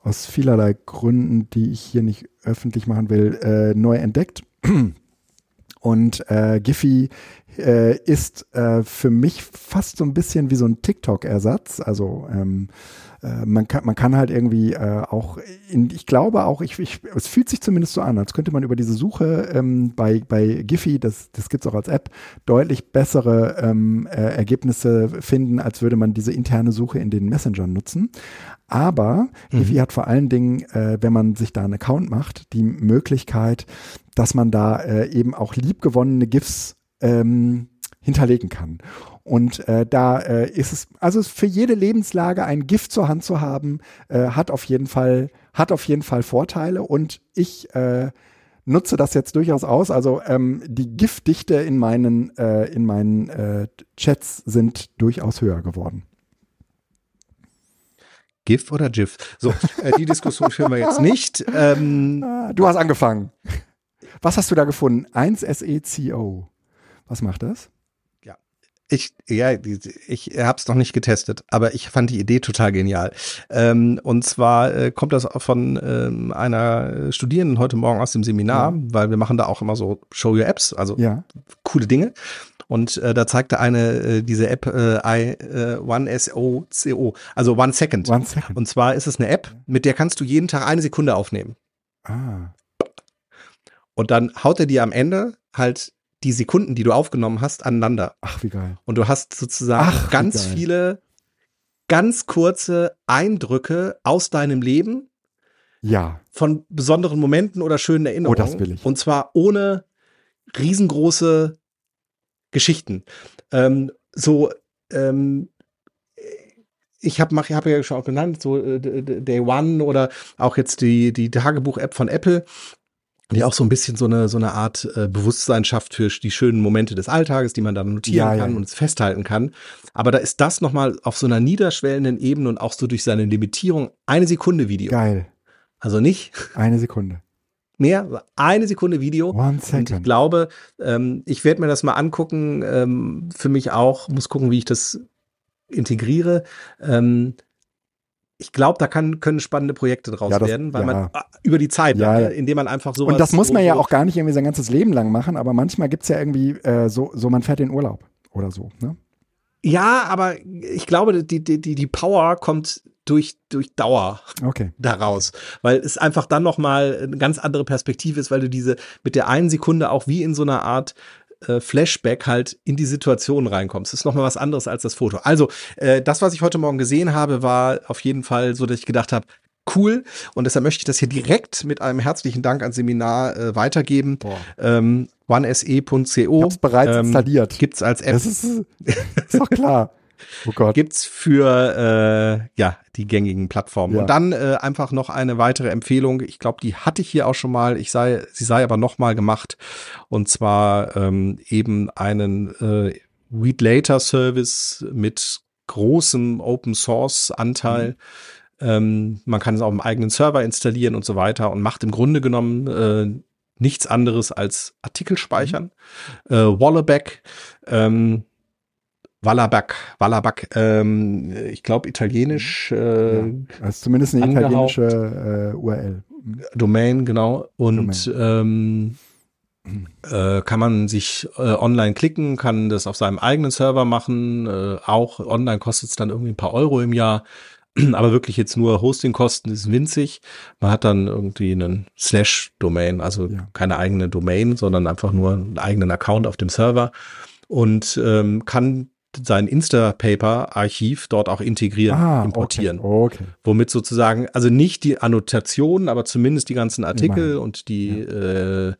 aus vielerlei Gründen, die ich hier nicht öffentlich machen will, neu entdeckt. Und äh, Giphy äh, ist äh, für mich fast so ein bisschen wie so ein TikTok-Ersatz. Also ähm, äh, man, kann, man kann halt irgendwie äh, auch, in, ich glaube auch, ich, ich, es fühlt sich zumindest so an, als könnte man über diese Suche ähm, bei, bei Giphy, das, das gibt es auch als App, deutlich bessere ähm, äh, Ergebnisse finden, als würde man diese interne Suche in den Messengern nutzen. Aber mhm. Giphy hat vor allen Dingen, äh, wenn man sich da einen Account macht, die Möglichkeit, dass man da äh, eben auch liebgewonnene GIFs ähm, hinterlegen kann. Und äh, da äh, ist es, also für jede Lebenslage ein Gift zur Hand zu haben, äh, hat auf jeden Fall, hat auf jeden Fall Vorteile. Und ich äh, nutze das jetzt durchaus aus. Also ähm, die Giftdichte in meinen, äh, in meinen äh, Chats sind durchaus höher geworden. GIF oder GIF? So, äh, die Diskussion führen wir jetzt nicht. Ähm, du hast angefangen. Was hast du da gefunden? 1SECO. Was macht das? Ich, ja, ich habe es noch nicht getestet, aber ich fand die Idee total genial. Ähm, und zwar äh, kommt das von ähm, einer Studierenden heute Morgen aus dem Seminar, ja. weil wir machen da auch immer so Show Your Apps, also ja. coole Dinge. Und äh, da zeigte eine äh, diese App äh, I, äh, One SOCO, also One Second. One Second. Und zwar ist es eine App, mit der kannst du jeden Tag eine Sekunde aufnehmen. Ah. Und dann haut er dir am Ende halt die Sekunden, die du aufgenommen hast, aneinander. Ach, wie geil. Und du hast sozusagen Ach, ganz viele ganz kurze Eindrücke aus deinem Leben. Ja. Von besonderen Momenten oder schönen Erinnerungen. Oh, das will ich. Und zwar ohne riesengroße Geschichten. Ähm, so, ähm, ich habe hab ja schon auch genannt, so äh, Day One oder auch jetzt die, die Tagebuch-App von Apple die auch so ein bisschen so eine, so eine Art äh, Bewusstsein schafft für die schönen Momente des Alltages, die man dann notieren ja, kann ja. und festhalten kann. Aber da ist das nochmal auf so einer niederschwellenden Ebene und auch so durch seine Limitierung eine Sekunde Video. Geil. Also nicht. Eine Sekunde. Mehr, eine Sekunde Video. One second. Und ich glaube, ähm, ich werde mir das mal angucken. Ähm, für mich auch, muss gucken, wie ich das integriere. Ähm, ich glaube, da kann, können spannende Projekte draus ja, das, werden, weil ja. man über die Zeit, ja, ne, indem man einfach so. Und das muss man so, ja auch gar nicht irgendwie sein ganzes Leben lang machen, aber manchmal gibt es ja irgendwie äh, so, so, man fährt in Urlaub oder so, ne? Ja, aber ich glaube, die, die, die, die Power kommt durch, durch Dauer okay. daraus, weil es einfach dann nochmal eine ganz andere Perspektive ist, weil du diese mit der einen Sekunde auch wie in so einer Art äh, Flashback halt in die Situation reinkommst. Das ist nochmal was anderes als das Foto. Also, äh, das, was ich heute Morgen gesehen habe, war auf jeden Fall so, dass ich gedacht habe, cool. Und deshalb möchte ich das hier direkt mit einem herzlichen Dank ans Seminar äh, weitergeben. Ähm, onese.co. Ich hab's bereits ähm, installiert. Gibt's als App. Das ist, ist doch klar. oh gibt's für äh, ja die gängigen Plattformen. Ja. Und dann äh, einfach noch eine weitere Empfehlung. Ich glaube, die hatte ich hier auch schon mal. Ich sei, sie sei aber noch mal gemacht. Und zwar ähm, eben einen äh, Read Later Service mit großem Open Source Anteil. Mhm. Ähm, man kann es auf dem eigenen Server installieren und so weiter und macht im Grunde genommen äh, nichts anderes als Artikel speichern. Mhm. Äh, Wallaback, ähm, Wallaback, Wallaback, ähm, ich glaube italienisch. Äh, ja, also zumindest eine italienische äh, URL. Domain, genau. Und Domain. Ähm, äh, kann man sich äh, online klicken, kann das auf seinem eigenen Server machen. Äh, auch online kostet es dann irgendwie ein paar Euro im Jahr. aber wirklich jetzt nur Hostingkosten ist winzig. Man hat dann irgendwie einen Slash-Domain, also ja. keine eigene Domain, sondern einfach nur einen eigenen Account auf dem Server und ähm, kann sein Instapaper-Archiv dort auch integrieren, ah, importieren. Okay, okay. Womit sozusagen, also nicht die Annotationen, aber zumindest die ganzen Artikel Immer. und die ja. äh,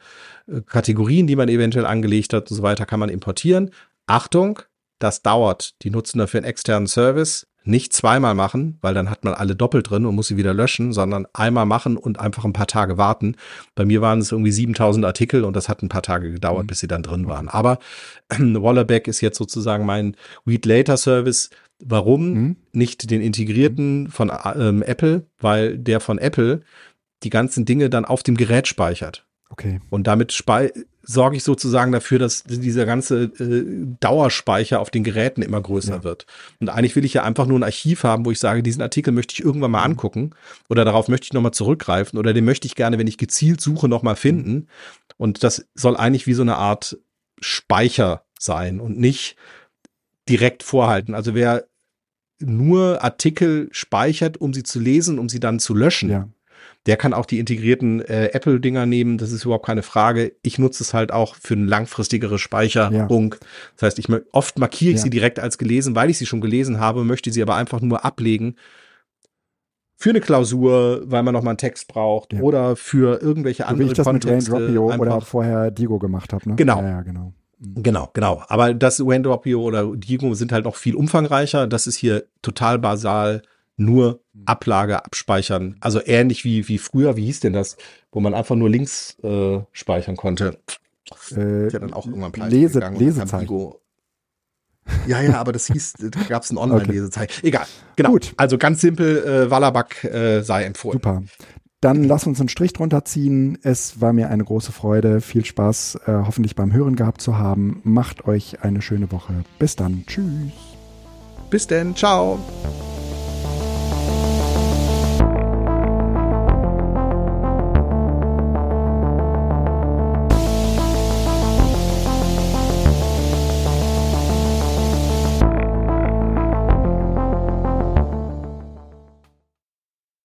Kategorien, die man eventuell angelegt hat und so weiter, kann man importieren. Achtung, das dauert. Die nutzen dafür einen externen Service nicht zweimal machen, weil dann hat man alle doppelt drin und muss sie wieder löschen, sondern einmal machen und einfach ein paar Tage warten. Bei mir waren es irgendwie 7000 Artikel und das hat ein paar Tage gedauert, mhm. bis sie dann drin waren. Aber äh, Wallerback ist jetzt sozusagen mein Read Later Service. Warum mhm. nicht den integrierten von ähm, Apple? Weil der von Apple die ganzen Dinge dann auf dem Gerät speichert. Okay. Und damit sorge ich sozusagen dafür, dass dieser ganze äh, Dauerspeicher auf den Geräten immer größer ja. wird. Und eigentlich will ich ja einfach nur ein Archiv haben, wo ich sage, diesen Artikel möchte ich irgendwann mal mhm. angucken oder darauf möchte ich nochmal zurückgreifen oder den möchte ich gerne, wenn ich gezielt suche, nochmal finden. Mhm. Und das soll eigentlich wie so eine Art Speicher sein und nicht direkt vorhalten. Also wer nur Artikel speichert, um sie zu lesen, um sie dann zu löschen, ja. Der kann auch die integrierten äh, Apple-Dinger nehmen, das ist überhaupt keine Frage. Ich nutze es halt auch für eine langfristigere Speicherung. Ja. Das heißt, ich oft markiere ich ja. sie direkt als gelesen, weil ich sie schon gelesen habe, möchte sie aber einfach nur ablegen für eine Klausur, weil man noch mal einen Text braucht ja. oder für irgendwelche so andere wie ich das Kontexte. Mit Dropio oder vorher Digo gemacht habe. Ne? Genau. Ja, genau. Mhm. Genau, genau. Aber das Wayne Dropio oder Digo sind halt noch viel umfangreicher. Das ist hier total basal nur mhm. Ablage abspeichern. Also ähnlich wie, wie früher, wie hieß denn das, wo man einfach nur Links äh, speichern konnte. Äh, ja dann auch irgendwann pleite Lese, gegangen. Lesezeichen. Ja, ja, aber das hieß, da gab es ein Online-Lesezeichen. Okay. Egal, genau. Gut. Also ganz simpel, äh, Wallaback äh, sei empfohlen. Super. Dann lass uns einen Strich drunter ziehen. Es war mir eine große Freude. Viel Spaß äh, hoffentlich beim Hören gehabt zu haben. Macht euch eine schöne Woche. Bis dann. Tschüss. Bis denn. Ciao.